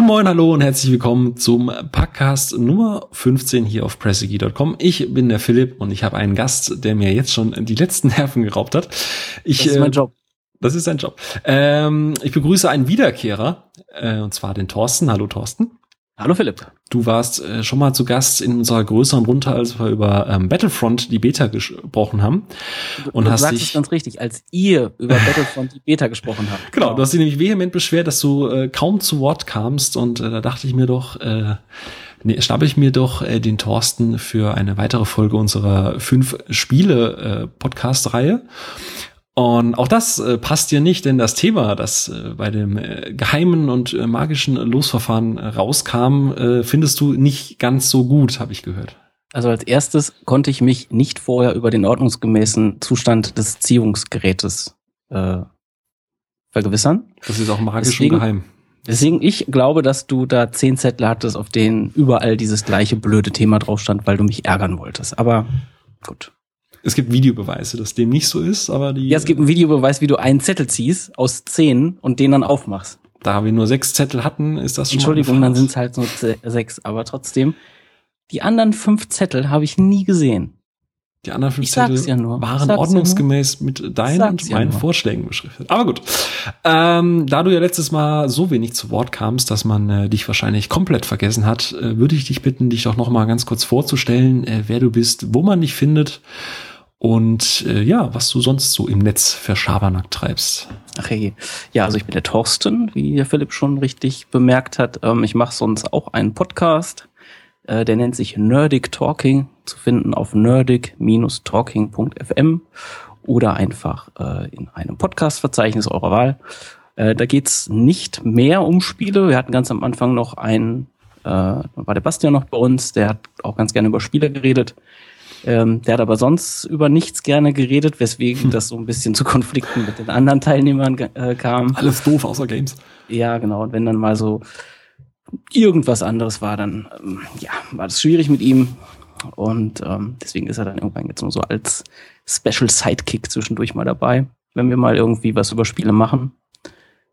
Moin Moin, hallo und herzlich willkommen zum Podcast Nummer 15 hier auf pressegi.com. Ich bin der Philipp und ich habe einen Gast, der mir jetzt schon die letzten Nerven geraubt hat. Ich, das ist mein äh, Job. Das ist sein Job. Ähm, ich begrüße einen Wiederkehrer, äh, und zwar den Thorsten. Hallo Thorsten. Hallo Philipp. Du warst äh, schon mal zu Gast in unserer größeren Runde, als wir über ähm, Battlefront die Beta gesprochen haben. Und du hast sagst dich es ganz richtig, als ihr über Battlefront die Beta gesprochen habt. Genau, genau, du hast dich nämlich vehement beschwert, dass du äh, kaum zu Wort kamst und äh, da dachte ich mir doch, äh, nee, schnappe ich mir doch äh, den Thorsten für eine weitere Folge unserer fünf Spiele äh, Podcast Reihe. Und auch das äh, passt dir nicht, denn das Thema, das äh, bei dem äh, geheimen und äh, magischen Losverfahren äh, rauskam, äh, findest du nicht ganz so gut, habe ich gehört. Also als erstes konnte ich mich nicht vorher über den ordnungsgemäßen Zustand des Ziehungsgerätes vergewissern. Das ist auch magisch deswegen, und geheim. Deswegen, ich glaube, dass du da zehn Zettel hattest, auf denen überall dieses gleiche blöde Thema drauf stand, weil du mich ärgern wolltest. Aber gut. Es gibt Videobeweise, dass dem nicht so ist, aber die. Ja, es gibt einen Videobeweis, wie du einen Zettel ziehst aus zehn und den dann aufmachst. Da wir nur sechs Zettel hatten, ist das schon. Entschuldigung, dann sind es halt nur sechs, aber trotzdem. Die anderen fünf Zettel habe ich nie gesehen. Die anderen fünf Zettel ja waren ordnungsgemäß ja mit deinen und meinen ja Vorschlägen beschriftet. Aber gut. Ähm, da du ja letztes Mal so wenig zu Wort kamst, dass man äh, dich wahrscheinlich komplett vergessen hat, äh, würde ich dich bitten, dich doch noch mal ganz kurz vorzustellen, äh, wer du bist, wo man dich findet und äh, ja, was du sonst so im Netz für Schabernack treibst. Ach hey. Ja, also ich bin der Thorsten, wie der Philipp schon richtig bemerkt hat. Ähm, ich mache sonst auch einen Podcast, äh, der nennt sich Nerdic Talking, zu finden auf nerdic-talking.fm oder einfach äh, in einem Podcast-Verzeichnis eurer Wahl. Äh, da geht's nicht mehr um Spiele. Wir hatten ganz am Anfang noch einen, äh, war der Bastian noch bei uns, der hat auch ganz gerne über Spiele geredet. Ähm, der hat aber sonst über nichts gerne geredet, weswegen hm. das so ein bisschen zu Konflikten mit den anderen Teilnehmern äh, kam. Alles doof außer Games. Ja, genau. Und wenn dann mal so irgendwas anderes war, dann ähm, ja, war das schwierig mit ihm. Und ähm, deswegen ist er dann irgendwann jetzt nur so als Special Sidekick zwischendurch mal dabei, wenn wir mal irgendwie was über Spiele machen.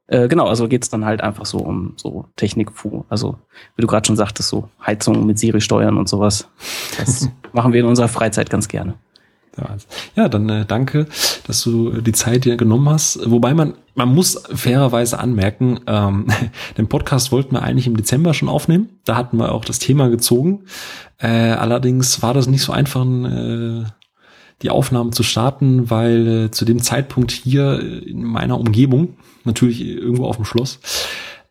Äh, genau, also geht's dann halt einfach so um so Technikfu. Also, wie du gerade schon sagtest, so Heizung mit Siri steuern und sowas. Das machen wir in unserer Freizeit ganz gerne. Ja, dann äh, danke, dass du äh, die Zeit dir genommen hast. Wobei man, man muss fairerweise anmerken, ähm, den Podcast wollten wir eigentlich im Dezember schon aufnehmen. Da hatten wir auch das Thema gezogen. Äh, allerdings war das nicht so einfach, äh, die Aufnahmen zu starten, weil äh, zu dem Zeitpunkt hier in meiner Umgebung natürlich irgendwo auf dem Schloss,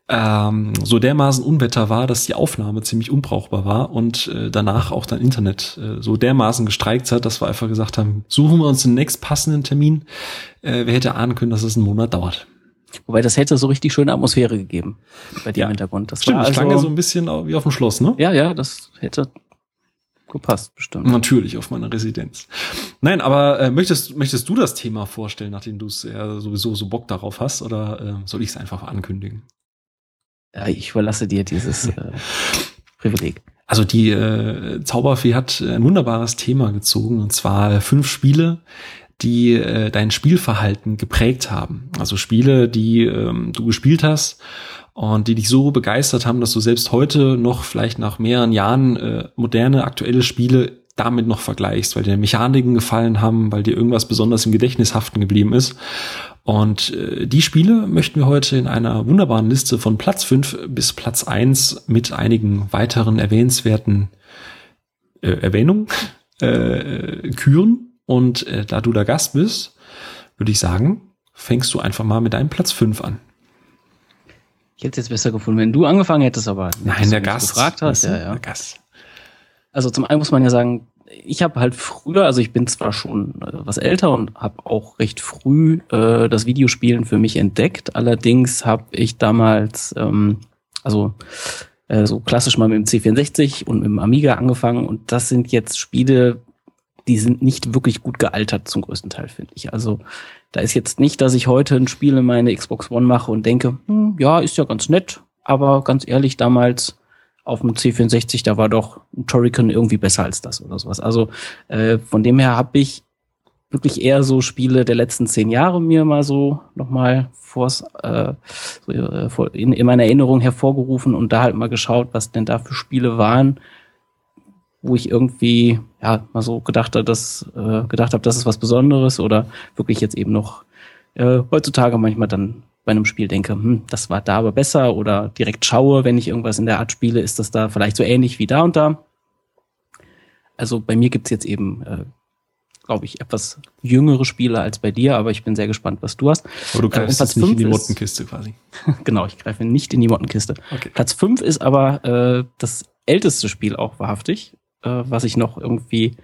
ähm, so dermaßen Unwetter war, dass die Aufnahme ziemlich unbrauchbar war und äh, danach auch dein Internet äh, so dermaßen gestreikt hat, dass wir einfach gesagt haben, suchen wir uns den nächst passenden Termin. Äh, wer hätte ahnen können, dass es einen Monat dauert. Wobei das hätte so richtig schöne Atmosphäre gegeben bei dir ja. im Hintergrund. Das Stimmt, war also, klang ja so ein bisschen wie auf dem Schloss, ne? Ja, ja, das hätte gepasst, bestimmt. Natürlich auf meiner Residenz. Nein, aber äh, möchtest, möchtest du das Thema vorstellen, nachdem du es ja sowieso so Bock darauf hast, oder äh, soll ich es einfach ankündigen? Ja, ich überlasse dir dieses äh, Privileg. Also die äh, Zauberfee hat ein wunderbares Thema gezogen, und zwar fünf Spiele, die äh, dein Spielverhalten geprägt haben. Also Spiele, die ähm, du gespielt hast und die dich so begeistert haben, dass du selbst heute noch vielleicht nach mehreren Jahren äh, moderne, aktuelle Spiele damit noch vergleichst, weil dir Mechaniken gefallen haben, weil dir irgendwas besonders im Gedächtnis haften geblieben ist. Und äh, die Spiele möchten wir heute in einer wunderbaren Liste von Platz 5 bis Platz 1 mit einigen weiteren erwähnenswerten äh, Erwähnungen äh, küren. Und äh, da du der Gast bist, würde ich sagen, fängst du einfach mal mit deinem Platz 5 an. Ich hätte es jetzt besser gefunden, wenn du angefangen hättest, aber Nein, der Gast. gefragt hast. Ja, ja. Der Gast. Also zum einen muss man ja sagen, ich habe halt früher, also ich bin zwar schon äh, was älter und habe auch recht früh äh, das Videospielen für mich entdeckt. Allerdings habe ich damals, ähm, also äh, so klassisch mal mit dem C64 und mit dem Amiga angefangen und das sind jetzt Spiele, die sind nicht wirklich gut gealtert zum größten Teil, finde ich. Also da ist jetzt nicht, dass ich heute ein Spiel in meine Xbox One mache und denke, hm, ja, ist ja ganz nett, aber ganz ehrlich, damals auf dem C64, da war doch ein Torrican irgendwie besser als das oder sowas. Also äh, von dem her habe ich wirklich eher so Spiele der letzten zehn Jahre mir mal so nochmal äh, so, äh, in, in meiner Erinnerung hervorgerufen und da halt mal geschaut, was denn da für Spiele waren, wo ich irgendwie ja mal so gedacht habe, dass äh, gedacht habe, das ist was Besonderes oder wirklich jetzt eben noch äh, heutzutage manchmal dann bei einem Spiel denke, hm, das war da aber besser oder direkt schaue, wenn ich irgendwas in der Art spiele, ist das da vielleicht so ähnlich wie da und da. Also bei mir gibt's jetzt eben, äh, glaube ich, etwas jüngere Spiele als bei dir, aber ich bin sehr gespannt, was du hast. Aber du greifst äh, jetzt nicht in die Mottenkiste quasi. genau, ich greife nicht in die Mottenkiste. Okay. Platz fünf ist aber äh, das älteste Spiel auch wahrhaftig, äh, was ich noch irgendwie,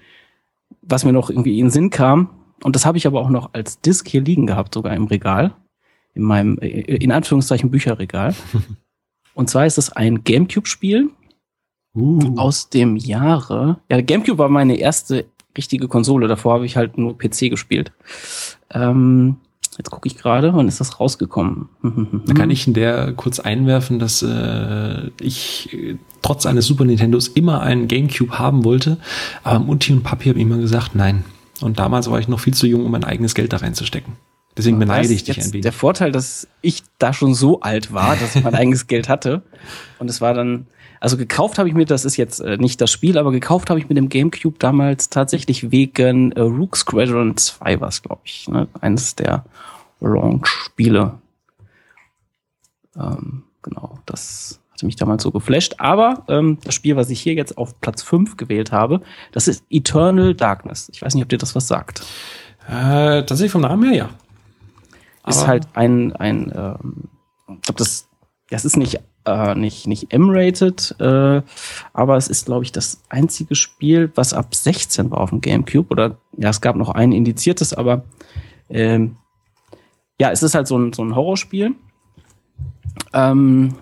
was mir noch irgendwie in den Sinn kam. Und das habe ich aber auch noch als Disc hier liegen gehabt, sogar im Regal in meinem, äh, in Anführungszeichen, Bücherregal. Und zwar ist es ein Gamecube-Spiel uh. aus dem Jahre. Ja, Gamecube war meine erste richtige Konsole. Davor habe ich halt nur PC gespielt. Ähm, jetzt gucke ich gerade, wann ist das rausgekommen? da kann ich in der kurz einwerfen, dass äh, ich äh, trotz eines Super Nintendos immer einen Gamecube haben wollte. Aber Mutti und Papi haben immer gesagt, nein. Und damals war ich noch viel zu jung, um mein eigenes Geld da reinzustecken. Deswegen beneide ich dich ein wenig. Der Vorteil, dass ich da schon so alt war, dass ich mein eigenes Geld hatte. Und es war dann, also gekauft habe ich mir, das ist jetzt äh, nicht das Spiel, aber gekauft habe ich mit dem GameCube damals tatsächlich wegen äh, Rook Squadron 2 war es, glaube ich. Ne? Eines der Launch-Spiele. Ähm, genau, das hatte mich damals so geflasht. Aber ähm, das Spiel, was ich hier jetzt auf Platz 5 gewählt habe, das ist Eternal Darkness. Ich weiß nicht, ob dir das was sagt. Äh, tatsächlich vom Namen her, ja ist halt ein, ein ähm, ich glaube, das, das ist nicht, äh, nicht, nicht M-rated, äh, aber es ist, glaube ich, das einzige Spiel, was ab 16 war auf dem GameCube. Oder ja, es gab noch ein indiziertes, aber ähm, ja, es ist halt so ein, so ein Horrorspiel. Ähm,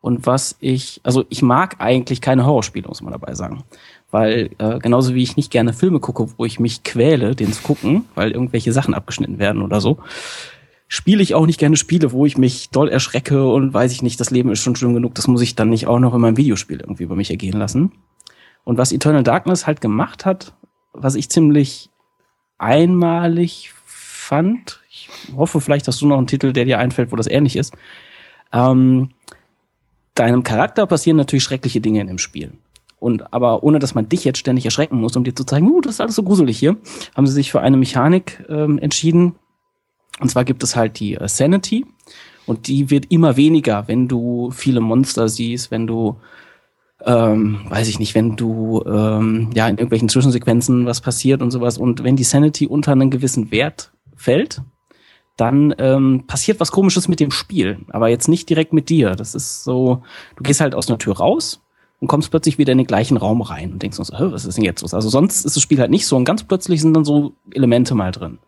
und was ich, also ich mag eigentlich keine Horrorspiele, muss man dabei sagen. Weil äh, genauso wie ich nicht gerne Filme gucke, wo ich mich quäle, den zu gucken, weil irgendwelche Sachen abgeschnitten werden oder so, spiele ich auch nicht gerne Spiele, wo ich mich doll erschrecke und weiß ich nicht, das Leben ist schon schlimm genug, das muss ich dann nicht auch noch in meinem Videospiel irgendwie über mich ergehen lassen. Und was Eternal Darkness halt gemacht hat, was ich ziemlich einmalig fand, ich hoffe vielleicht hast du noch einen Titel, der dir einfällt, wo das ähnlich ist, ähm, deinem Charakter passieren natürlich schreckliche Dinge in dem Spiel. Und aber ohne dass man dich jetzt ständig erschrecken muss, um dir zu zeigen, uh, das ist alles so gruselig hier, haben sie sich für eine Mechanik ähm, entschieden. Und zwar gibt es halt die äh, Sanity. Und die wird immer weniger, wenn du viele Monster siehst, wenn du, ähm, weiß ich nicht, wenn du ähm, ja in irgendwelchen Zwischensequenzen was passiert und sowas. Und wenn die Sanity unter einen gewissen Wert fällt, dann ähm, passiert was Komisches mit dem Spiel, aber jetzt nicht direkt mit dir. Das ist so, du gehst halt aus einer Tür raus und kommst plötzlich wieder in den gleichen Raum rein und denkst so, was ist denn jetzt los? Also sonst ist das Spiel halt nicht so und ganz plötzlich sind dann so Elemente mal drin.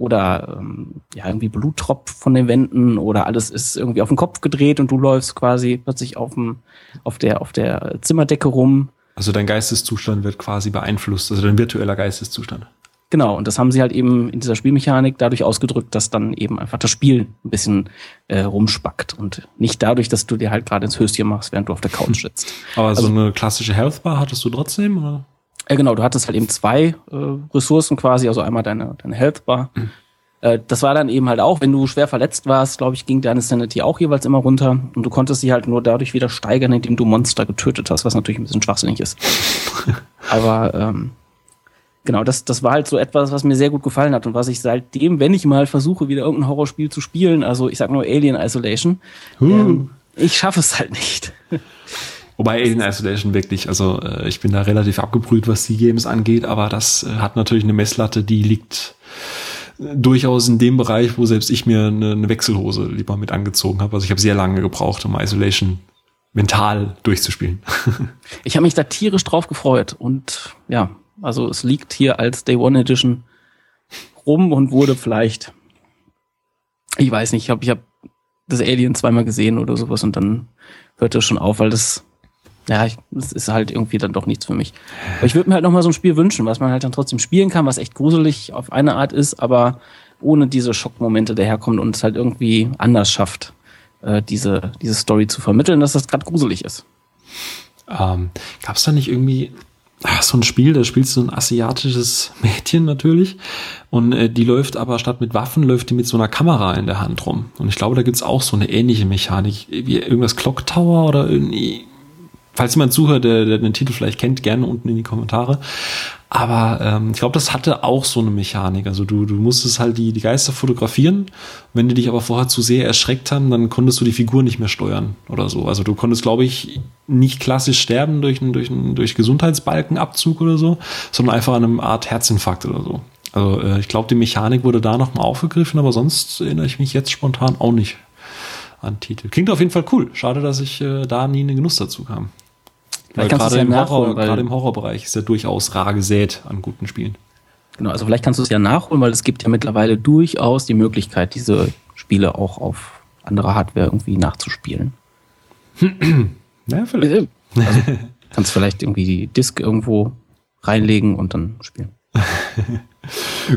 Oder ähm, ja, irgendwie Bluttropf von den Wänden oder alles ist irgendwie auf den Kopf gedreht und du läufst quasi plötzlich auf, dem, auf, der, auf der Zimmerdecke rum. Also dein Geisteszustand wird quasi beeinflusst, also dein virtueller Geisteszustand. Genau, und das haben sie halt eben in dieser Spielmechanik dadurch ausgedrückt, dass dann eben einfach das Spiel ein bisschen äh, rumspackt und nicht dadurch, dass du dir halt gerade ins Höschen machst, während du auf der Couch sitzt. Aber also, so eine klassische Health Bar hattest du trotzdem, oder? Ja, genau, du hattest halt eben zwei äh, Ressourcen quasi, also einmal deine, deine Health Bar. Mhm. Äh, das war dann eben halt auch, wenn du schwer verletzt warst, glaube ich, ging deine Sanity auch jeweils immer runter und du konntest sie halt nur dadurch wieder steigern, indem du Monster getötet hast, was natürlich ein bisschen schwachsinnig ist. Aber ähm, genau, das, das war halt so etwas, was mir sehr gut gefallen hat und was ich seitdem, wenn ich mal versuche, wieder irgendein Horrorspiel zu spielen, also ich sag nur Alien Isolation, uh. ähm, ich schaffe es halt nicht. Wobei Alien Isolation wirklich, also äh, ich bin da relativ abgebrüht, was die Games angeht, aber das äh, hat natürlich eine Messlatte, die liegt äh, durchaus in dem Bereich, wo selbst ich mir eine, eine Wechselhose lieber mit angezogen habe. Also ich habe sehr lange gebraucht, um Isolation mental durchzuspielen. ich habe mich da tierisch drauf gefreut und ja, also es liegt hier als Day One Edition rum und wurde vielleicht, ich weiß nicht, ich habe ich hab das Alien zweimal gesehen oder sowas und dann hört es schon auf, weil das, ja, das ist halt irgendwie dann doch nichts für mich. Aber ich würde mir halt noch mal so ein Spiel wünschen, was man halt dann trotzdem spielen kann, was echt gruselig auf eine Art ist, aber ohne diese Schockmomente daherkommt und es halt irgendwie anders schafft, äh, diese, diese Story zu vermitteln, dass das gerade gruselig ist. Ähm, Gab es da nicht irgendwie ach, so ein Spiel, da spielst du ein asiatisches Mädchen natürlich und äh, die läuft aber statt mit Waffen, läuft die mit so einer Kamera in der Hand rum. Und ich glaube, da gibt's auch so eine ähnliche Mechanik, wie irgendwas Clock Tower oder irgendwie falls jemand zuhört, der, der den Titel vielleicht kennt, gerne unten in die Kommentare. Aber ähm, ich glaube, das hatte auch so eine Mechanik. Also du, du musstest halt die, die Geister fotografieren. Wenn die dich aber vorher zu sehr erschreckt haben, dann konntest du die Figur nicht mehr steuern oder so. Also du konntest, glaube ich, nicht klassisch sterben durch einen, durch durch Gesundheitsbalkenabzug oder so, sondern einfach an einem Art Herzinfarkt oder so. Also äh, ich glaube, die Mechanik wurde da nochmal aufgegriffen, aber sonst erinnere ich mich jetzt spontan auch nicht an Titel. Klingt auf jeden Fall cool. Schade, dass ich äh, da nie einen Genuss dazu kam. Weil gerade ja im, Horror, gerade im Horrorbereich ist ja durchaus rar gesät an guten Spielen. Genau, also vielleicht kannst du es ja nachholen, weil es gibt ja mittlerweile durchaus die Möglichkeit, diese Spiele auch auf andere Hardware irgendwie nachzuspielen. ja, vielleicht. Also, kannst vielleicht irgendwie die Disk irgendwo reinlegen und dann spielen.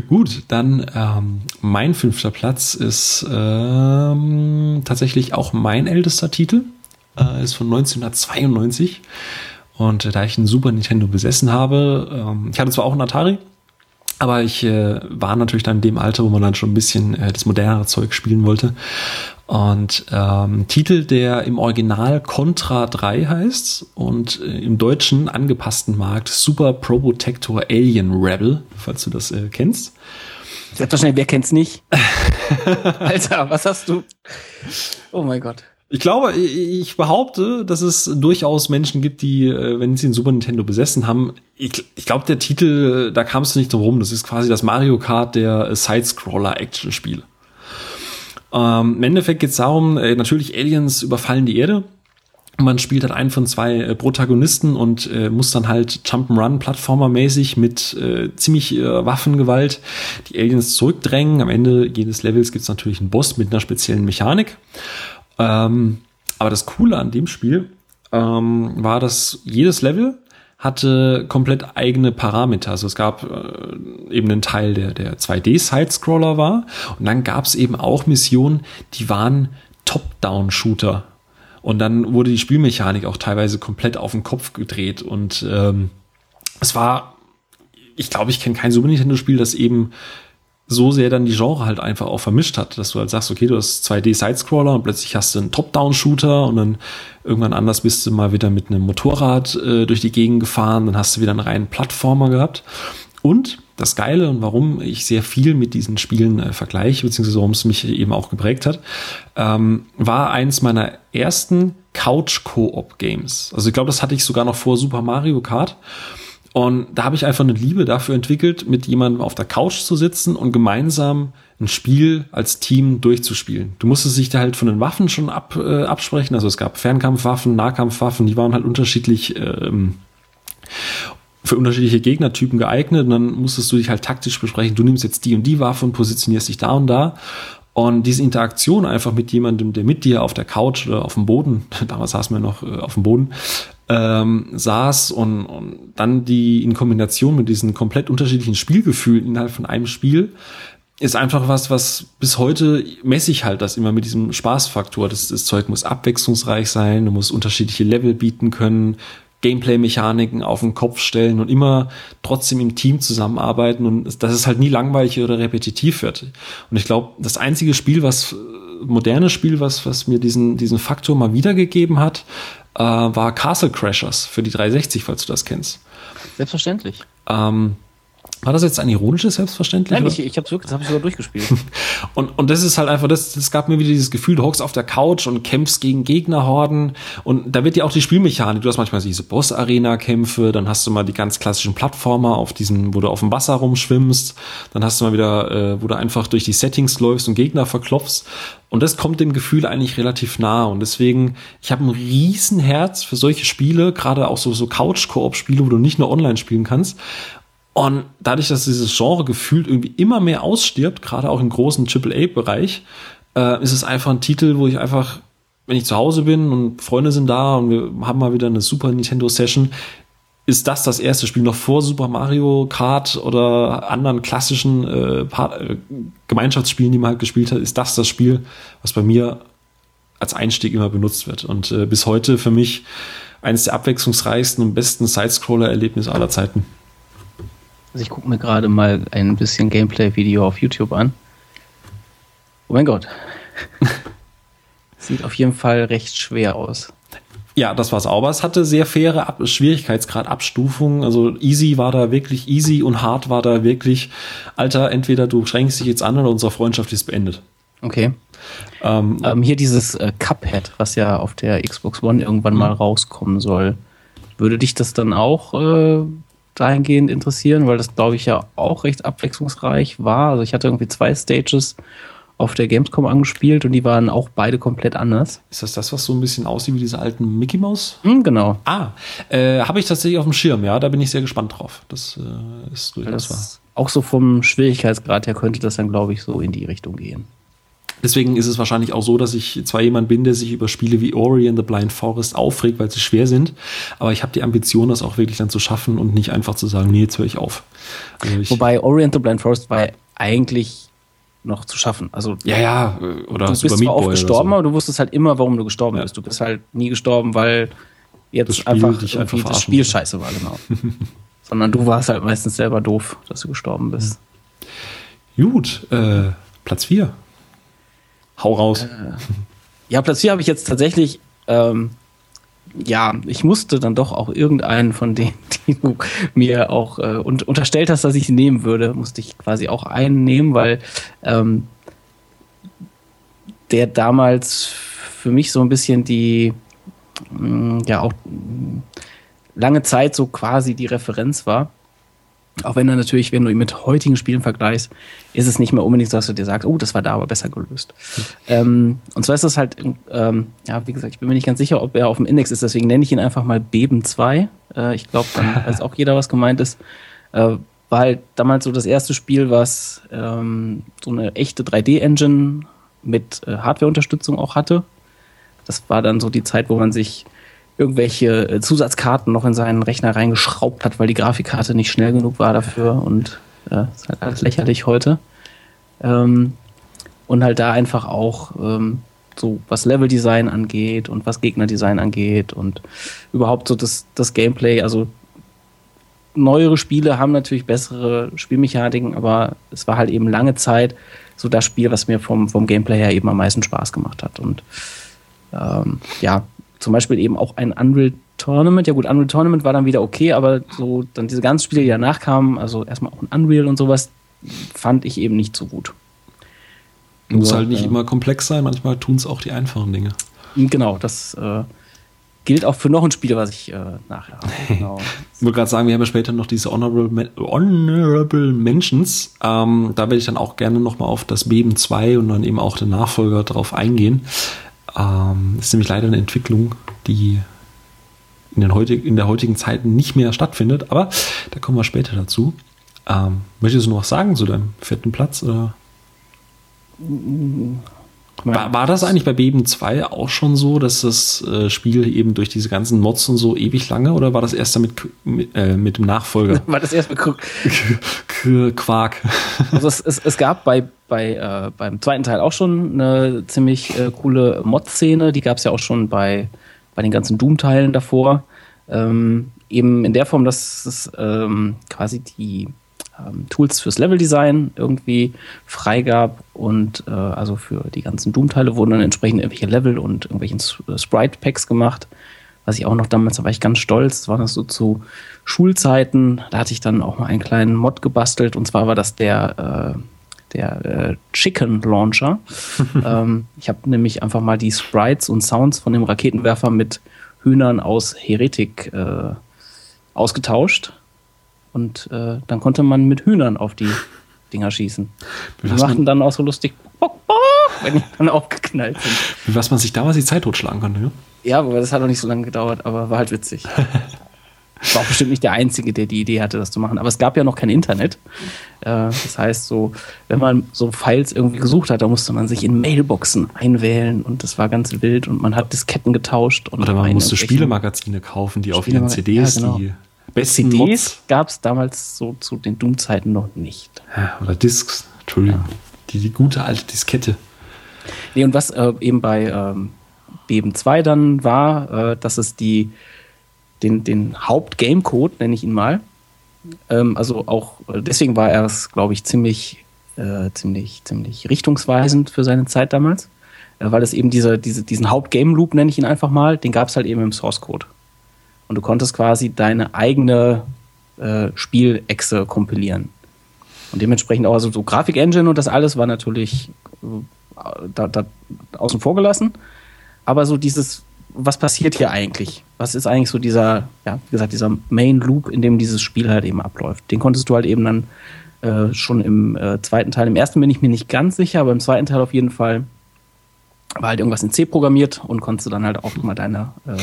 Gut, dann ähm, mein fünfter Platz ist ähm, tatsächlich auch mein ältester Titel äh, ist von 1992. Und äh, da ich einen Super Nintendo besessen habe, ähm, ich hatte zwar auch einen Atari, aber ich äh, war natürlich dann in dem Alter, wo man dann schon ein bisschen äh, das modernere Zeug spielen wollte. Und ähm, Titel, der im Original Contra 3 heißt und äh, im deutschen angepassten Markt Super Probotector Alien Rebel, falls du das äh, kennst. Selbstverständlich, wer kennt's nicht? Alter, was hast du? Oh mein Gott. Ich glaube, ich behaupte, dass es durchaus Menschen gibt, die, äh, wenn sie ein Super Nintendo besessen haben, ich, ich glaube, der Titel, da kamst du nicht drum rum. Das ist quasi das Mario Kart der Side-Scroller-Action-Spiele. Ähm, Im Endeffekt geht es darum, äh, natürlich Aliens überfallen die Erde. Man spielt halt einen von zwei äh, Protagonisten und äh, muss dann halt Jump'n'Run Plattformer-mäßig mit äh, ziemlich äh, Waffengewalt die Aliens zurückdrängen. Am Ende jedes Levels gibt es natürlich einen Boss mit einer speziellen Mechanik. Ähm, aber das Coole an dem Spiel ähm, war, dass jedes Level hatte komplett eigene Parameter. Also es gab äh, eben einen Teil, der der 2D-Side-Scroller war. Und dann gab es eben auch Missionen, die waren Top-Down-Shooter. Und dann wurde die Spielmechanik auch teilweise komplett auf den Kopf gedreht. Und ähm, es war, ich glaube, ich kenne kein Super Nintendo-Spiel, das eben so sehr dann die Genre halt einfach auch vermischt hat, dass du halt sagst, okay, du hast 2D-Sidescroller und plötzlich hast du einen Top-Down-Shooter und dann irgendwann anders bist du mal wieder mit einem Motorrad äh, durch die Gegend gefahren, dann hast du wieder einen reinen Plattformer gehabt. Und das Geile und warum ich sehr viel mit diesen Spielen äh, vergleiche, beziehungsweise warum es mich eben auch geprägt hat, ähm, war eins meiner ersten Couch-Koop-Games. Also ich glaube, das hatte ich sogar noch vor Super Mario Kart. Und da habe ich einfach eine Liebe dafür entwickelt, mit jemandem auf der Couch zu sitzen und gemeinsam ein Spiel als Team durchzuspielen. Du musstest dich da halt von den Waffen schon ab, äh, absprechen. Also es gab Fernkampfwaffen, Nahkampfwaffen, die waren halt unterschiedlich ähm, für unterschiedliche Gegnertypen geeignet. Und dann musstest du dich halt taktisch besprechen. Du nimmst jetzt die und die Waffe und positionierst dich da und da. Und diese Interaktion einfach mit jemandem, der mit dir auf der Couch oder auf dem Boden, damals saßen wir noch äh, auf dem Boden, ähm, saß und, und dann die in Kombination mit diesen komplett unterschiedlichen Spielgefühlen innerhalb von einem Spiel ist einfach was, was bis heute messe ich halt das immer mit diesem Spaßfaktor. Das, das Zeug muss abwechslungsreich sein, du musst unterschiedliche Level bieten können, Gameplay-Mechaniken auf den Kopf stellen und immer trotzdem im Team zusammenarbeiten und dass es halt nie langweilig oder repetitiv wird. Und ich glaube, das einzige Spiel, was moderne Spiel, was, was mir diesen, diesen Faktor mal wiedergegeben hat, äh, war Castle Crashers für die 360, falls du das kennst. Selbstverständlich. Ähm, war das jetzt ein ironisches Selbstverständlich? Nein, ich, ich habe wirklich, das habe ich sogar durchgespielt. und, und das ist halt einfach, das, das gab mir wieder dieses Gefühl, du hockst auf der Couch und kämpfst gegen Gegnerhorden und da wird ja auch die Spielmechanik, du hast manchmal diese Boss-Arena-Kämpfe, dann hast du mal die ganz klassischen Plattformer auf diesen, wo du auf dem Wasser rumschwimmst, dann hast du mal wieder, äh, wo du einfach durch die Settings läufst und Gegner verklopfst und das kommt dem Gefühl eigentlich relativ nah. Und deswegen, ich habe ein Riesenherz für solche Spiele, gerade auch so, so Couch-Koop-Spiele, wo du nicht nur online spielen kannst. Und dadurch, dass dieses Genre gefühlt irgendwie immer mehr ausstirbt, gerade auch im großen AAA-Bereich, äh, ist es einfach ein Titel, wo ich einfach, wenn ich zu Hause bin und Freunde sind da und wir haben mal wieder eine Super Nintendo Session, ist das das erste Spiel noch vor Super Mario Kart oder anderen klassischen äh, äh, Gemeinschaftsspielen, die man halt gespielt hat, ist das das Spiel, was bei mir als Einstieg immer benutzt wird. Und äh, bis heute für mich eines der abwechslungsreichsten und besten Sidescroller-Erlebnisse aller Zeiten. Also ich gucke mir gerade mal ein bisschen Gameplay-Video auf YouTube an. Oh mein Gott. Sieht auf jeden Fall recht schwer aus. Ja, das war's auch. Aber es hatte sehr faire Ab Schwierigkeitsgrad-Abstufungen. Also easy war da wirklich easy und hart war da wirklich, Alter, entweder du schränkst dich jetzt an oder unsere Freundschaft ist beendet. Okay. Ähm, ähm, hier dieses äh, Cuphead, was ja auf der Xbox One irgendwann mal rauskommen soll. Würde dich das dann auch äh, dahingehend interessieren? Weil das, glaube ich, ja auch recht abwechslungsreich war. Also ich hatte irgendwie zwei Stages auf der Gamescom angespielt und die waren auch beide komplett anders. Ist das das, was so ein bisschen aussieht wie diese alten Mickey Mouse? Mm, genau. Ah, äh, habe ich tatsächlich auf dem Schirm, ja, da bin ich sehr gespannt drauf. Das äh, ist durchaus wahr. Auch so vom Schwierigkeitsgrad her könnte das dann, glaube ich, so in die Richtung gehen. Deswegen ist es wahrscheinlich auch so, dass ich zwar jemand bin, der sich über Spiele wie Ori and the Blind Forest aufregt, weil sie schwer sind, aber ich habe die Ambition, das auch wirklich dann zu schaffen und nicht einfach zu sagen, nee, jetzt höre ich auf. Also ich Wobei Ori and the Blind Forest war eigentlich noch zu schaffen. Also ja, ja, oder du bist zwar auch gestorben, so. aber du wusstest halt immer, warum du gestorben ja. bist. Du bist halt nie gestorben, weil jetzt einfach, einfach das Spiel scheiße war, genau. Sondern du warst halt meistens selber doof, dass du gestorben bist. Gut, äh, Platz 4. Hau raus. Äh, ja, Platz 4 habe ich jetzt tatsächlich ähm, ja, ich musste dann doch auch irgendeinen von denen, die du mir auch äh, und, unterstellt hast, dass ich sie nehmen würde, musste ich quasi auch einen nehmen, weil ähm, der damals für mich so ein bisschen die, mh, mm, ja, auch lange Zeit so quasi die Referenz war. Auch wenn er natürlich, wenn du ihn mit heutigen Spielen vergleichst, ist es nicht mehr unbedingt so, dass du dir sagst, oh, das war da aber besser gelöst. Mhm. Ähm, und zwar ist das halt, ähm, ja, wie gesagt, ich bin mir nicht ganz sicher, ob er auf dem Index ist, deswegen nenne ich ihn einfach mal Beben 2. Äh, ich glaube, dann weiß auch jeder, was gemeint ist. Äh, war halt damals so das erste Spiel, was ähm, so eine echte 3D-Engine mit äh, Hardware-Unterstützung auch hatte. Das war dann so die Zeit, wo man sich irgendwelche äh, Zusatzkarten noch in seinen Rechner reingeschraubt hat, weil die Grafikkarte nicht schnell genug war dafür und äh, ist halt alles lächerlich heute. Ähm, und halt da einfach auch ähm, so was Leveldesign angeht und was Gegnerdesign angeht und überhaupt so das, das Gameplay, also neuere Spiele haben natürlich bessere Spielmechaniken, aber es war halt eben lange Zeit so das Spiel, was mir vom, vom Gameplay her eben am meisten Spaß gemacht hat. Und ähm, ja, zum Beispiel eben auch ein Unreal Tournament. Ja gut, Unreal Tournament war dann wieder okay, aber so dann diese ganzen Spiele, die danach kamen, also erstmal auch ein Unreal und sowas, fand ich eben nicht so gut. Muss Nur, halt nicht äh, immer komplex sein, manchmal tun es auch die einfachen Dinge. Genau, das äh, gilt auch für noch ein Spiel, was ich äh, nachher habe. Genau. ich wollte gerade sagen, wir haben ja später noch diese Honorable, Honorable Mentions. Ähm, da werde ich dann auch gerne nochmal auf das Beben 2 und dann eben auch den Nachfolger drauf eingehen. Ähm, ist nämlich leider eine Entwicklung, die in, den heutig, in der heutigen Zeit nicht mehr stattfindet, aber da kommen wir später dazu. Ähm, möchtest du noch was sagen zu deinem vierten Platz? Oder? War, war, das eigentlich bei Beben 2 auch schon so, dass das äh, Spiel eben durch diese ganzen Mods und so ewig lange oder war das erst damit mit, äh, mit dem Nachfolger? war das erst mit Quark? also es, es, es gab bei, bei äh, beim zweiten Teil auch schon eine ziemlich äh, coole Mod-Szene, die gab es ja auch schon bei, bei den ganzen Doom-Teilen davor. Ähm, eben in der Form, dass es ähm, quasi die ähm, Tools fürs Leveldesign irgendwie freigab und äh, also für die ganzen Doom-Teile wurden dann entsprechend irgendwelche Level und irgendwelchen äh, Sprite-Packs gemacht. Was ich auch noch damals, da war ich ganz stolz, das war das so zu Schulzeiten, da hatte ich dann auch mal einen kleinen Mod gebastelt und zwar war das der, äh, der äh, Chicken Launcher. ähm, ich habe nämlich einfach mal die Sprites und Sounds von dem Raketenwerfer mit Hühnern aus Heretik äh, ausgetauscht und äh, dann konnte man mit Hühnern auf die Dinger schießen. Die machten dann auch so lustig, bock, bock, wenn die dann aufgeknallt sind. Wie was man sich damals die Zeit totschlagen konnte, ja? Ja, aber das hat auch nicht so lange gedauert, aber war halt witzig. Ich war auch bestimmt nicht der Einzige, der die Idee hatte, das zu machen. Aber es gab ja noch kein Internet. Äh, das heißt, so, wenn man so Files irgendwie gesucht hat, da musste man sich in Mailboxen einwählen und das war ganz wild und man hat Disketten getauscht. Und Oder man musste Spielemagazine kaufen, die auf ihren CDs ja, genau. die besten CDs gab es damals so zu den Doom-Zeiten noch nicht. Ja, oder Discs, Entschuldigung. Ja. Die, die gute alte Diskette. Nee, und was äh, eben bei ähm, Beben 2 dann war, äh, dass es die den, den Haupt-Game-Code, nenne ich ihn mal. Ähm, also auch, deswegen war er es, glaube ich, ziemlich, äh, ziemlich, ziemlich richtungsweisend für seine Zeit damals. Äh, weil es eben diese, diese, diesen Haupt-Game-Loop, nenne ich ihn einfach mal, den gab es halt eben im Source-Code. Und du konntest quasi deine eigene äh, Spielechse kompilieren. Und dementsprechend auch also so Grafik-Engine und das alles war natürlich äh, da, da außen vor gelassen. Aber so dieses, was passiert hier eigentlich? Was ist eigentlich so dieser, ja, wie gesagt, dieser Main Loop, in dem dieses Spiel halt eben abläuft? Den konntest du halt eben dann äh, schon im äh, zweiten Teil. Im ersten bin ich mir nicht ganz sicher, aber im zweiten Teil auf jeden Fall war halt irgendwas in C programmiert und konntest du dann halt auch mal deine, äh,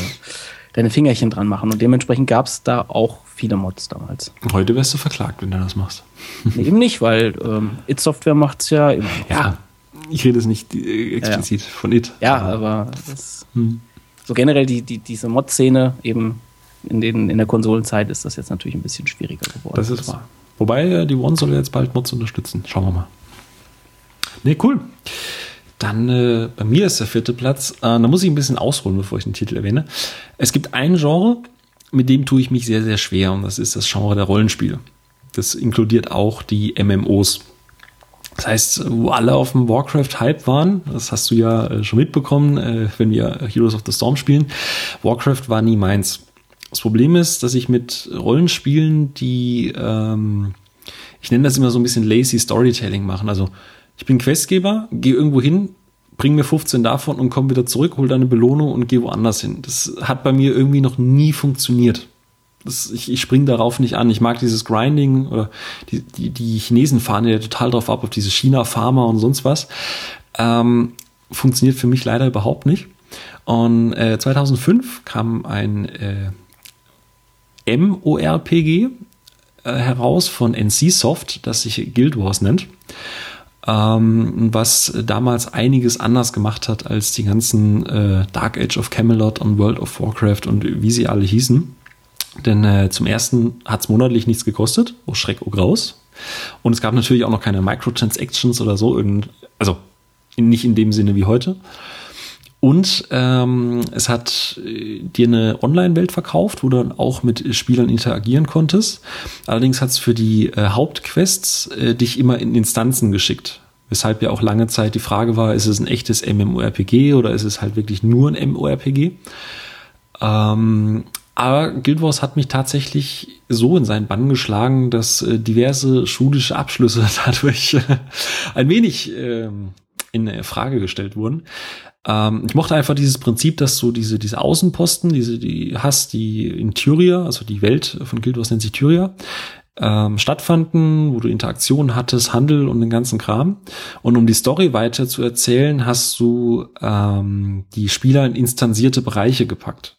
deine Fingerchen dran machen. Und dementsprechend gab es da auch viele Mods damals. Heute wärst du verklagt, wenn du das machst. Nee, eben nicht, weil ähm, It Software macht es ja immer. Ja, ich rede es nicht äh, explizit ja, ja. von It. Ja, aber das, hm. So generell die, die, diese Mod-Szene eben in, den, in der Konsolenzeit ist das jetzt natürlich ein bisschen schwieriger geworden. Das ist wahr. Wobei äh, die One soll jetzt bald Mods unterstützen. Schauen wir mal. Nee, cool. Dann äh, bei mir ist der vierte Platz. Äh, da muss ich ein bisschen ausholen, bevor ich den Titel erwähne. Es gibt ein Genre, mit dem tue ich mich sehr, sehr schwer und das ist das Genre der Rollenspiele. Das inkludiert auch die MMOs. Das heißt, wo alle auf dem Warcraft-Hype waren, das hast du ja äh, schon mitbekommen, äh, wenn wir Heroes of the Storm spielen, Warcraft war nie meins. Das Problem ist, dass ich mit Rollenspielen, die, ähm, ich nenne das immer so ein bisschen lazy Storytelling machen. Also ich bin Questgeber, gehe irgendwo hin, bring mir 15 davon und komme wieder zurück, hol dann eine Belohnung und gehe woanders hin. Das hat bei mir irgendwie noch nie funktioniert. Das, ich, ich spring darauf nicht an. Ich mag dieses Grinding oder die, die, die Chinesen fahren ja total drauf ab, auf diese China-Pharma und sonst was. Ähm, funktioniert für mich leider überhaupt nicht. Und äh, 2005 kam ein äh, MORPG äh, heraus von NC-Soft, das sich Guild Wars nennt ähm, was damals einiges anders gemacht hat als die ganzen äh, Dark Age of Camelot und World of Warcraft und wie sie alle hießen. Denn äh, zum ersten hat es monatlich nichts gekostet, oh Schreck, oh Graus. Und es gab natürlich auch noch keine Microtransactions oder so, also nicht in dem Sinne wie heute. Und ähm, es hat äh, dir eine Online-Welt verkauft, wo du dann auch mit Spielern interagieren konntest. Allerdings hat es für die äh, Hauptquests äh, dich immer in Instanzen geschickt. Weshalb ja auch lange Zeit die Frage war, ist es ein echtes MMORPG oder ist es halt wirklich nur ein MMORPG? Ähm, aber Guild Wars hat mich tatsächlich so in seinen Bann geschlagen, dass äh, diverse schulische Abschlüsse dadurch äh, ein wenig äh, in Frage gestellt wurden. Ähm, ich mochte einfach dieses Prinzip, dass du diese, diese Außenposten, diese, die hast, die in Tyria, also die Welt von Guild Wars nennt sich Tyria, ähm, stattfanden, wo du Interaktionen hattest, Handel und den ganzen Kram. Und um die Story weiter zu erzählen, hast du ähm, die Spieler in instanzierte Bereiche gepackt.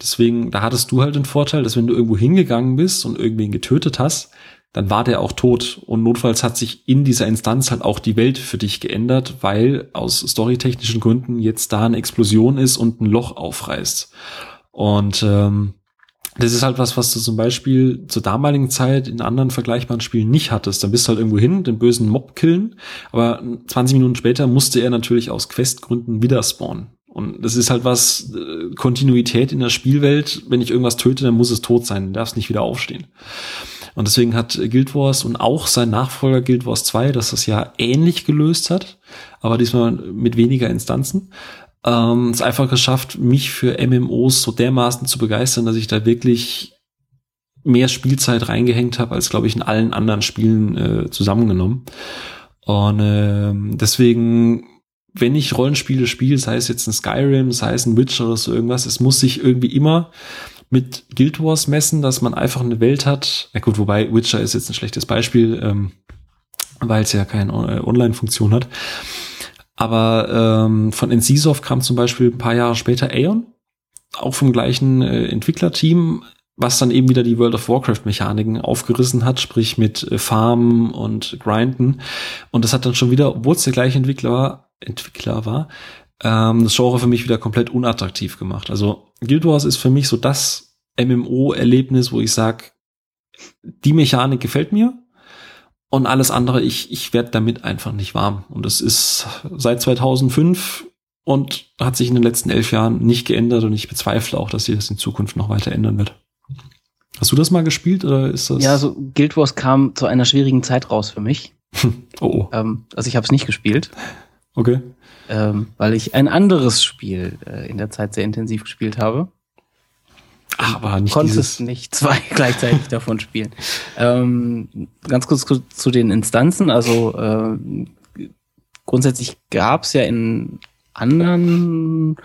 Deswegen, da hattest du halt den Vorteil, dass wenn du irgendwo hingegangen bist und irgendwen getötet hast, dann war der auch tot. Und notfalls hat sich in dieser Instanz halt auch die Welt für dich geändert, weil aus storytechnischen Gründen jetzt da eine Explosion ist und ein Loch aufreißt. Und ähm, das ist halt was, was du zum Beispiel zur damaligen Zeit in anderen vergleichbaren Spielen nicht hattest. Dann bist du halt irgendwo hin, den bösen Mob killen, aber 20 Minuten später musste er natürlich aus Questgründen wieder spawnen. Und das ist halt was, äh, Kontinuität in der Spielwelt, wenn ich irgendwas töte, dann muss es tot sein, dann darf es nicht wieder aufstehen. Und deswegen hat Guild Wars und auch sein Nachfolger Guild Wars 2, das das ja ähnlich gelöst hat, aber diesmal mit weniger Instanzen, ähm, es einfach geschafft, mich für MMOs so dermaßen zu begeistern, dass ich da wirklich mehr Spielzeit reingehängt habe, als glaube ich in allen anderen Spielen äh, zusammengenommen. Und äh, deswegen, wenn ich Rollenspiele spiele, sei es jetzt ein Skyrim, sei es ein Witcher oder so irgendwas, es muss sich irgendwie immer mit Guild Wars messen, dass man einfach eine Welt hat. Ja gut, wobei Witcher ist jetzt ein schlechtes Beispiel, ähm, weil es ja keine äh, Online-Funktion hat. Aber ähm, von NCSoft kam zum Beispiel ein paar Jahre später Aeon, auch vom gleichen äh, Entwicklerteam, was dann eben wieder die World of Warcraft-Mechaniken aufgerissen hat, sprich mit äh, Farmen und Grinden. Und das hat dann schon wieder, obwohl es der gleiche Entwickler war, Entwickler war, ähm, das Genre für mich wieder komplett unattraktiv gemacht. Also Guild Wars ist für mich so das MMO-Erlebnis, wo ich sag, die Mechanik gefällt mir und alles andere, ich, ich werde damit einfach nicht warm. Und das ist seit 2005 und hat sich in den letzten elf Jahren nicht geändert und ich bezweifle auch, dass sie das in Zukunft noch weiter ändern wird. Hast du das mal gespielt oder ist das? Ja, so Guild Wars kam zu einer schwierigen Zeit raus für mich. oh. oh. Ähm, also ich habe es nicht gespielt. Okay. Ähm, weil ich ein anderes Spiel äh, in der Zeit sehr intensiv gespielt habe. Ach, aber nicht Konntest dieses. nicht zwei gleichzeitig davon spielen. Ähm, ganz kurz zu, den Instanzen. Also äh, grundsätzlich gab es ja in anderen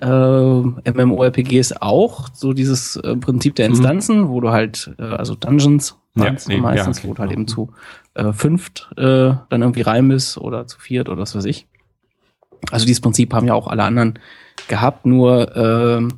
äh, MMORPGs auch so dieses äh, Prinzip der mhm. Instanzen, mhm. wo du halt, äh, also Dungeons ja, nee, meistens, ja, okay. wo du halt eben zu äh, fünft äh, dann irgendwie rein bist oder zu viert oder was weiß ich. Also dieses Prinzip haben ja auch alle anderen gehabt, nur äh,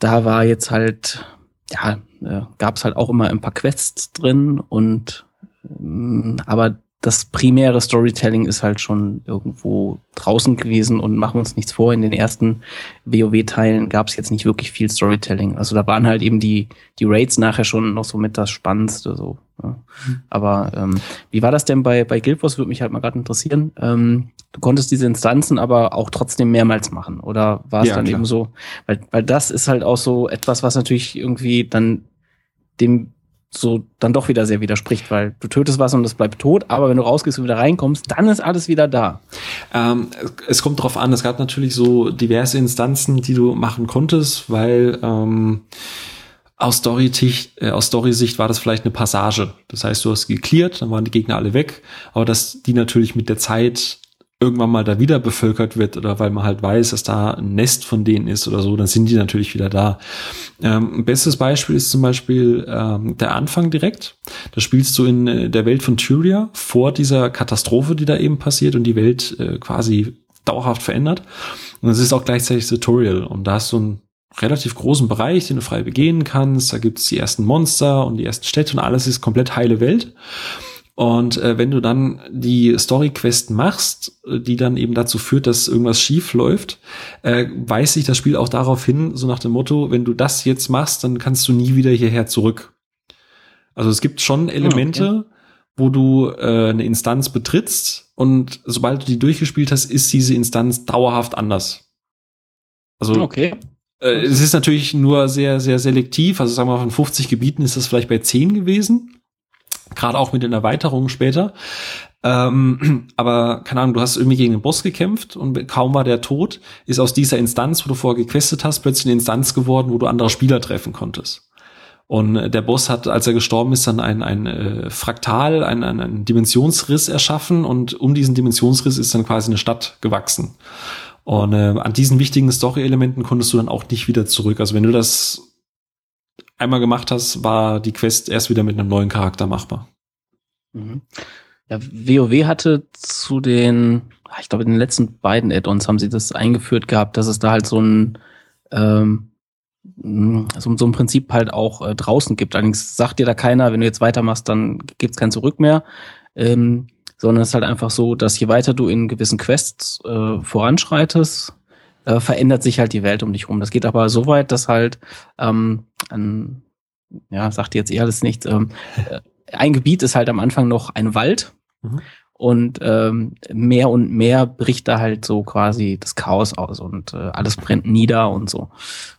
da war jetzt halt, ja, äh, gab es halt auch immer ein paar Quests drin und äh, aber das primäre Storytelling ist halt schon irgendwo draußen gewesen und machen uns nichts vor. In den ersten WoW-Teilen gab es jetzt nicht wirklich viel Storytelling. Also da waren halt eben die, die Raids nachher schon noch so mit das Spannendste. So. Ja. Mhm. Aber ähm, wie war das denn bei, bei Guild Wars? Würde mich halt mal gerade interessieren. Ähm, du konntest diese Instanzen aber auch trotzdem mehrmals machen. Oder war es ja, dann klar. eben so? Weil, weil das ist halt auch so etwas, was natürlich irgendwie dann dem so dann doch wieder sehr widerspricht, weil du tötest was und es bleibt tot, aber wenn du rausgehst und wieder reinkommst, dann ist alles wieder da. Ähm, es kommt drauf an, es gab natürlich so diverse Instanzen, die du machen konntest, weil ähm, aus Story-Sicht äh, aus Story -Sicht war das vielleicht eine Passage. Das heißt, du hast geklärt, dann waren die Gegner alle weg, aber dass die natürlich mit der Zeit irgendwann mal da wieder bevölkert wird oder weil man halt weiß, dass da ein Nest von denen ist oder so, dann sind die natürlich wieder da. Ähm, bestes Beispiel ist zum Beispiel ähm, der Anfang direkt. Da spielst du in äh, der Welt von Tyria vor dieser Katastrophe, die da eben passiert und die Welt äh, quasi dauerhaft verändert. Und es ist auch gleichzeitig Tutorial und da hast du einen relativ großen Bereich, den du frei begehen kannst. Da gibt's die ersten Monster und die ersten Städte und alles ist komplett heile Welt. Und äh, wenn du dann die Story-Quest machst, die dann eben dazu führt, dass irgendwas schief läuft, äh, weist sich das Spiel auch darauf hin, so nach dem Motto, wenn du das jetzt machst, dann kannst du nie wieder hierher zurück. Also es gibt schon Elemente, okay. wo du äh, eine Instanz betrittst und sobald du die durchgespielt hast, ist diese Instanz dauerhaft anders. Also okay. Äh, es ist natürlich nur sehr, sehr selektiv. Also sagen wir mal, von 50 Gebieten ist das vielleicht bei 10 gewesen gerade auch mit den Erweiterungen später. Ähm, aber keine Ahnung, du hast irgendwie gegen den Boss gekämpft und kaum war der tot, ist aus dieser Instanz, wo du vorher gequestet hast, plötzlich eine Instanz geworden, wo du andere Spieler treffen konntest. Und äh, der Boss hat, als er gestorben ist, dann ein, ein äh, Fraktal, ein, ein, ein Dimensionsriss erschaffen und um diesen Dimensionsriss ist dann quasi eine Stadt gewachsen. Und äh, an diesen wichtigen Story-Elementen konntest du dann auch nicht wieder zurück. Also wenn du das einmal gemacht hast, war die Quest erst wieder mit einem neuen Charakter machbar. Mhm. Ja, WoW hatte zu den, ich glaube, in den letzten beiden Add-ons haben sie das eingeführt gehabt, dass es da halt so ein ähm, so, so ein Prinzip halt auch äh, draußen gibt. Allerdings sagt dir da keiner, wenn du jetzt weitermachst, dann gibt's kein Zurück mehr. Ähm, sondern es ist halt einfach so, dass je weiter du in gewissen Quests äh, voranschreitest, äh, verändert sich halt die Welt um dich rum. Das geht aber so weit, dass halt ähm, ein, ja, sagt jetzt eh alles nichts, ähm, äh, ein Gebiet ist halt am Anfang noch ein Wald mhm. und ähm, mehr und mehr bricht da halt so quasi das Chaos aus und äh, alles brennt nieder und so.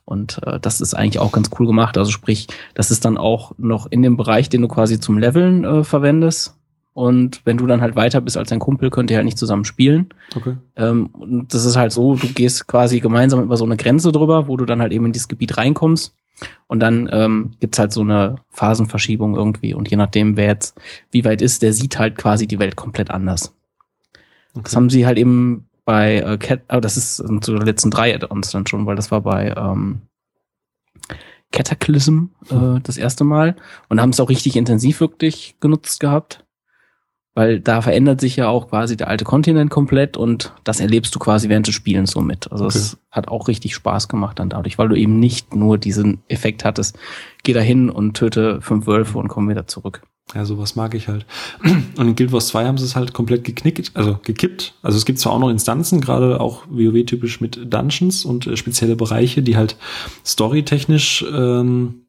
Und äh, das ist eigentlich auch ganz cool gemacht. Also sprich, das ist dann auch noch in dem Bereich, den du quasi zum Leveln äh, verwendest. Und wenn du dann halt weiter bist als dein Kumpel, könnt ihr halt nicht zusammen spielen. Okay. Ähm, und das ist halt so, du gehst quasi gemeinsam über so eine Grenze drüber, wo du dann halt eben in dieses Gebiet reinkommst. Und dann ähm, gibt halt so eine Phasenverschiebung irgendwie. Und je nachdem, wer jetzt wie weit ist, der sieht halt quasi die Welt komplett anders. Okay. Das haben sie halt eben bei äh, Cat, aber das ist zu den letzten drei Add-ons dann schon, weil das war bei ähm, Cataclysm äh, das erste Mal. Und haben es auch richtig intensiv wirklich genutzt gehabt weil da verändert sich ja auch quasi der alte Kontinent komplett und das erlebst du quasi während des Spielens so mit. Also es okay. hat auch richtig Spaß gemacht dann dadurch, weil du eben nicht nur diesen Effekt hattest, geh da hin und töte fünf Wölfe und komm wieder zurück. Ja, sowas mag ich halt. Und in Guild Wars 2 haben sie es halt komplett geknickt, also gekippt. Also es gibt zwar auch noch Instanzen, gerade auch WoW-typisch mit Dungeons und äh, spezielle Bereiche, die halt storytechnisch ähm,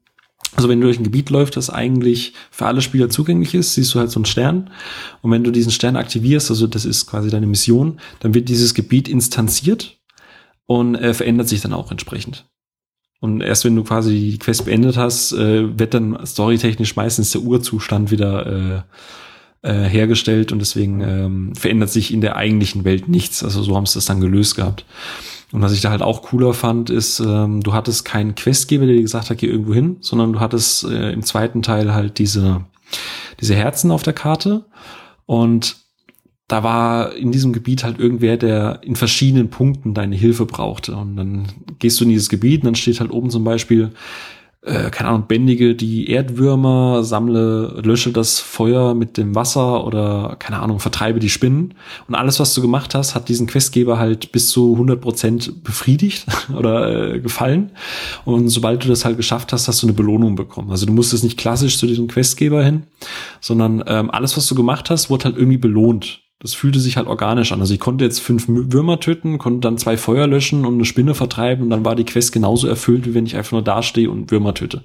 Also wenn du durch ein Gebiet läufst, das eigentlich für alle Spieler zugänglich ist, siehst du halt so einen Stern. Und wenn du diesen Stern aktivierst, also das ist quasi deine Mission, dann wird dieses Gebiet instanziert und äh, verändert sich dann auch entsprechend. Und erst wenn du quasi die Quest beendet hast, äh, wird dann storytechnisch meistens der Urzustand wieder äh, äh, hergestellt und deswegen ähm, verändert sich in der eigentlichen Welt nichts. Also so haben sie das dann gelöst gehabt. Und was ich da halt auch cooler fand, ist, ähm, du hattest keinen Questgeber, der dir gesagt hat, geh irgendwo hin, sondern du hattest äh, im zweiten Teil halt diese, diese Herzen auf der Karte. Und da war in diesem Gebiet halt irgendwer, der in verschiedenen Punkten deine Hilfe brauchte. Und dann gehst du in dieses Gebiet und dann steht halt oben zum Beispiel, äh, keine Ahnung, bändige die Erdwürmer, sammle, lösche das Feuer mit dem Wasser oder, keine Ahnung, vertreibe die Spinnen. Und alles, was du gemacht hast, hat diesen Questgeber halt bis zu 100 Prozent befriedigt oder äh, gefallen. Und sobald du das halt geschafft hast, hast du eine Belohnung bekommen. Also du musstest nicht klassisch zu diesem Questgeber hin, sondern ähm, alles, was du gemacht hast, wurde halt irgendwie belohnt. Das fühlte sich halt organisch an. Also ich konnte jetzt fünf Würmer töten, konnte dann zwei Feuer löschen und eine Spinne vertreiben und dann war die Quest genauso erfüllt, wie wenn ich einfach nur dastehe und Würmer töte.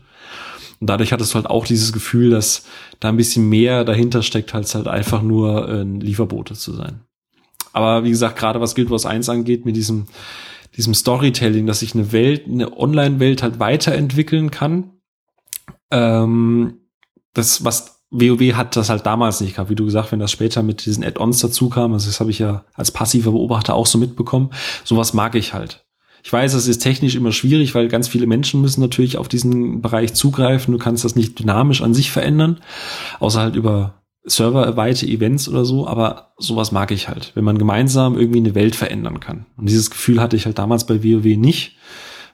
Und dadurch hattest du halt auch dieses Gefühl, dass da ein bisschen mehr dahinter steckt, als halt einfach nur ein Lieferbote zu sein. Aber wie gesagt, gerade was Guild Wars 1 angeht, mit diesem, diesem Storytelling, dass sich eine Welt, eine Online-Welt halt weiterentwickeln kann, ähm, das, was WoW hat das halt damals nicht gehabt, wie du gesagt, wenn das später mit diesen Add-ons dazu kam, also das habe ich ja als passiver Beobachter auch so mitbekommen, sowas mag ich halt. Ich weiß, das ist technisch immer schwierig, weil ganz viele Menschen müssen natürlich auf diesen Bereich zugreifen. Du kannst das nicht dynamisch an sich verändern, außer halt über serverweite Events oder so, aber sowas mag ich halt, wenn man gemeinsam irgendwie eine Welt verändern kann. Und dieses Gefühl hatte ich halt damals bei WoW nicht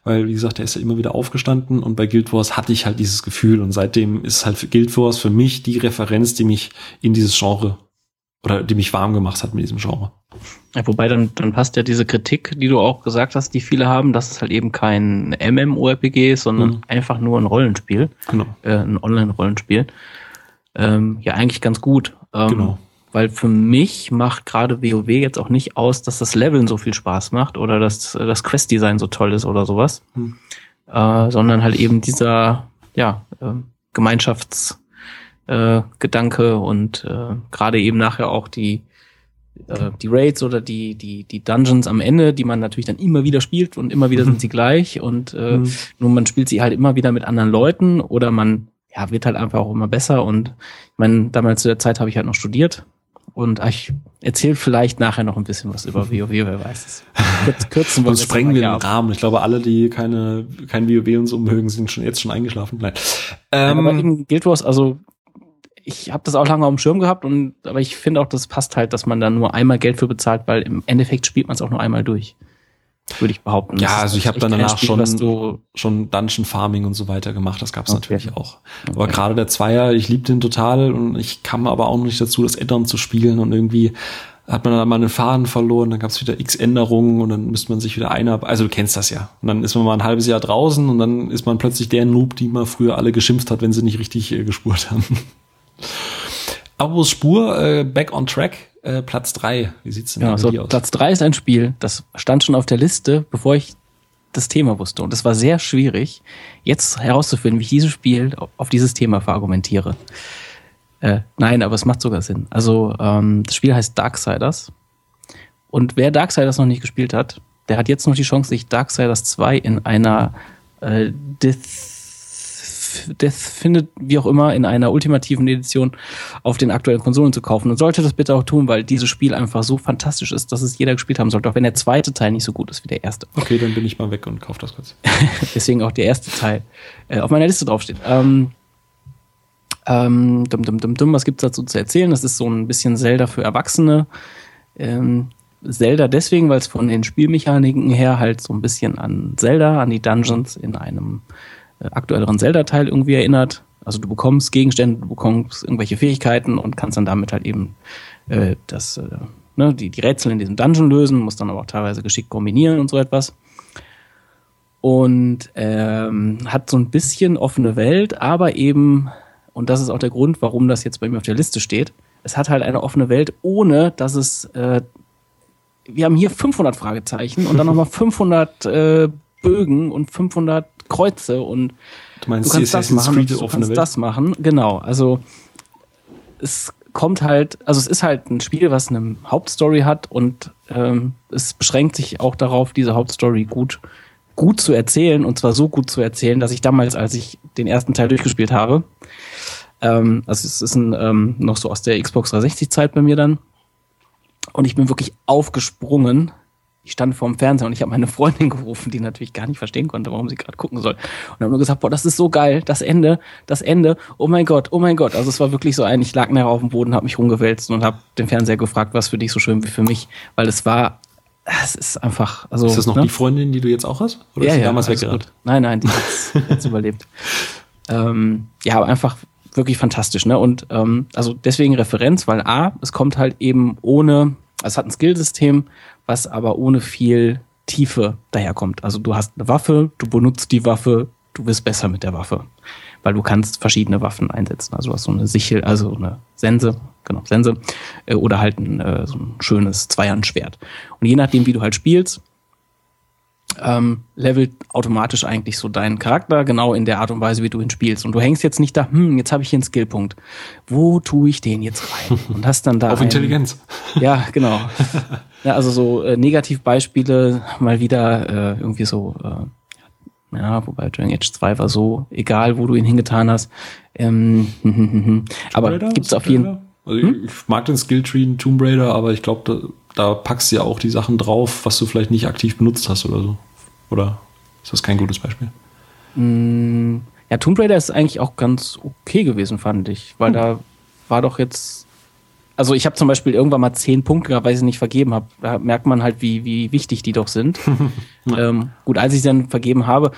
weil, wie gesagt, er ist ja immer wieder aufgestanden und bei Guild Wars hatte ich halt dieses Gefühl und seitdem ist halt Guild Wars für mich die Referenz, die mich in dieses Genre oder die mich warm gemacht hat mit diesem Genre. Ja, wobei dann, dann passt ja diese Kritik, die du auch gesagt hast, die viele haben, dass es halt eben kein MMORPG ist, sondern mhm. einfach nur ein Rollenspiel. Genau. Äh, ein Online-Rollenspiel. Ähm, ja, eigentlich ganz gut. Ähm, genau weil für mich macht gerade WoW jetzt auch nicht aus, dass das Leveln so viel Spaß macht oder dass das Quest-Design so toll ist oder sowas, hm. äh, sondern halt eben dieser ja äh, Gemeinschaftsgedanke äh, und äh, gerade eben nachher auch die äh, die Raids oder die die die Dungeons am Ende, die man natürlich dann immer wieder spielt und immer wieder sind sie gleich und äh, mhm. nur man spielt sie halt immer wieder mit anderen Leuten oder man ja, wird halt einfach auch immer besser. Und ich meine, damals zu der Zeit habe ich halt noch studiert und ich erzähle vielleicht nachher noch ein bisschen was über WoW, wer weiß es. Kurz, kürzen wir Sonst sprengen wir den Rahmen. Ich glaube, alle, die keine, kein WoW und so mögen, sind schon jetzt schon eingeschlafen. Nein. Ähm, ja, aber in Guild Wars, also ich habe das auch lange auf dem Schirm gehabt und aber ich finde auch, das passt halt, dass man da nur einmal Geld für bezahlt, weil im Endeffekt spielt man es auch nur einmal durch würde ich behaupten. Ja, also ich habe dann danach Spiel, schon, schon Dungeon Farming und so weiter gemacht. Das gab es okay. natürlich auch. Okay. Aber gerade der Zweier, ich liebe den total und ich kam aber auch noch nicht dazu, das Addon zu spielen und irgendwie hat man dann mal einen Faden verloren, dann gab es wieder x Änderungen und dann müsste man sich wieder einer, also du kennst das ja. Und dann ist man mal ein halbes Jahr draußen und dann ist man plötzlich der Noob, die mal früher alle geschimpft hat, wenn sie nicht richtig äh, gespurt haben. Aber Spur, äh, back on track, äh, Platz drei. Wie sieht's denn ja, so, aus? Platz drei ist ein Spiel, das stand schon auf der Liste, bevor ich das Thema wusste. Und es war sehr schwierig, jetzt herauszufinden, wie ich dieses Spiel auf dieses Thema verargumentiere. Äh, nein, aber es macht sogar Sinn. Also ähm, das Spiel heißt Darksiders. Und wer Darksiders noch nicht gespielt hat, der hat jetzt noch die Chance, sich Darksiders 2 in einer äh, Death Death findet, wie auch immer, in einer ultimativen Edition auf den aktuellen Konsolen zu kaufen. Und sollte das bitte auch tun, weil dieses Spiel einfach so fantastisch ist, dass es jeder gespielt haben sollte, auch wenn der zweite Teil nicht so gut ist wie der erste. Okay, dann bin ich mal weg und kaufe das kurz. Deswegen auch der erste Teil äh, auf meiner Liste draufsteht. Ähm, ähm, dum, dum, dum, dum, was gibt's dazu zu erzählen? Das ist so ein bisschen Zelda für Erwachsene. Ähm, Zelda deswegen, weil es von den Spielmechaniken her halt so ein bisschen an Zelda, an die Dungeons in einem aktuelleren Zelda-Teil irgendwie erinnert. Also du bekommst Gegenstände, du bekommst irgendwelche Fähigkeiten und kannst dann damit halt eben äh, das, äh, ne, die, die Rätsel in diesem Dungeon lösen, musst dann aber auch teilweise geschickt kombinieren und so etwas. Und ähm, hat so ein bisschen offene Welt, aber eben, und das ist auch der Grund, warum das jetzt bei mir auf der Liste steht, es hat halt eine offene Welt, ohne dass es äh, wir haben hier 500 Fragezeichen und dann nochmal 500 äh, Bögen und 500 Kreuze und Du meinst du kannst das machen, Creed du kannst Welt? das machen. Genau, also es kommt halt, also es ist halt ein Spiel, was eine Hauptstory hat und ähm, es beschränkt sich auch darauf, diese Hauptstory gut gut zu erzählen und zwar so gut zu erzählen, dass ich damals, als ich den ersten Teil durchgespielt habe, ähm, also es ist ein, ähm, noch so aus der Xbox 360 Zeit bei mir dann und ich bin wirklich aufgesprungen. Ich stand vorm Fernseher und ich habe meine Freundin gerufen, die natürlich gar nicht verstehen konnte, warum sie gerade gucken soll. Und habe nur gesagt, boah, das ist so geil, das Ende, das Ende, oh mein Gott, oh mein Gott. Also es war wirklich so ein, ich lag nachher auf dem Boden, habe mich rumgewälzt und habe den Fernseher gefragt, was für dich so schön wie für mich, weil es war, es ist einfach, also. Ist das noch ne? die Freundin, die du jetzt auch hast? Oder ja, ist die ja, damals weggerannt? Nein, nein, die hat's jetzt überlebt. Ähm, ja, aber einfach wirklich fantastisch, ne? Und ähm, also deswegen Referenz, weil A, es kommt halt eben ohne, es hat ein Skillsystem, was aber ohne viel Tiefe daherkommt. Also du hast eine Waffe, du benutzt die Waffe, du wirst besser mit der Waffe. Weil du kannst verschiedene Waffen einsetzen. Also du hast so eine Sichel, also eine Sense, genau, Sense, äh, oder halt ein, äh, so ein schönes Zweihandschwert. Und je nachdem, wie du halt spielst, ähm, levelt automatisch eigentlich so deinen Charakter genau in der Art und Weise, wie du ihn spielst. Und du hängst jetzt nicht da, hm, jetzt habe ich hier einen Skillpunkt. Wo tue ich den jetzt rein? Und hast dann da. Auf einen- Intelligenz. Ja, genau. ja, also so äh, Negativbeispiele mal wieder äh, irgendwie so, äh, ja, wobei Dragon Age 2 war so, egal wo du ihn hingetan hast. Ähm, aber Raider? gibt's auf jeden Hm? Raider? Also ich, ich mag den Skilltree in Tomb Raider, aber ich glaube, da, packst du ja auch die Sachen drauf, was du vielleicht nicht aktiv benutzt hast oder so. Oder ist das kein gutes Beispiel? Mm, Ja, Tomb Raider ist eigentlich auch ganz okay gewesen, fand ich, weil da war doch jetzt. Also ich habe zum Beispiel irgendwann mal zehn Punkte gehabt, weil ich sie nicht vergeben habe. Da merkt man halt, wie, wie wichtig die doch sind. ähm, gut, als ich sie dann vergeben habe,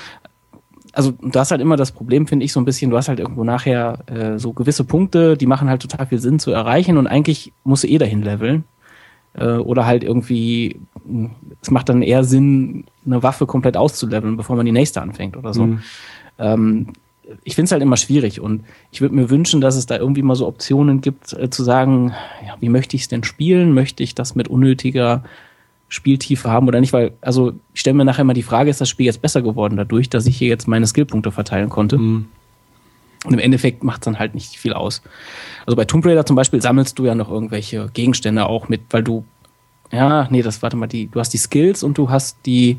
also du hast halt immer das Problem, finde ich, so ein bisschen, du hast halt irgendwo nachher äh, so gewisse Punkte, die machen halt total viel Sinn zu erreichen und eigentlich musst du eh dahin leveln. Äh, oder halt irgendwie, mh, es macht dann eher Sinn, eine Waffe komplett auszuleveln, bevor man die nächste anfängt oder so. Mhm. Ähm, ich finde es halt immer schwierig und ich würde mir wünschen, dass es da irgendwie mal so Optionen gibt, äh, zu sagen, ja, wie möchte ich es denn spielen? Möchte ich das mit unnötiger Spieltiefe haben oder nicht? Weil, also ich stelle mir nachher mal die Frage, ist das Spiel jetzt besser geworden dadurch, dass ich hier jetzt meine Skillpunkte verteilen konnte? Mhm. Und im Endeffekt macht es dann halt nicht viel aus. Also bei Tomb Raider zum Beispiel sammelst du ja noch irgendwelche Gegenstände auch mit, weil du, ja, nee, das, warte mal, die, du hast die Skills und du hast die,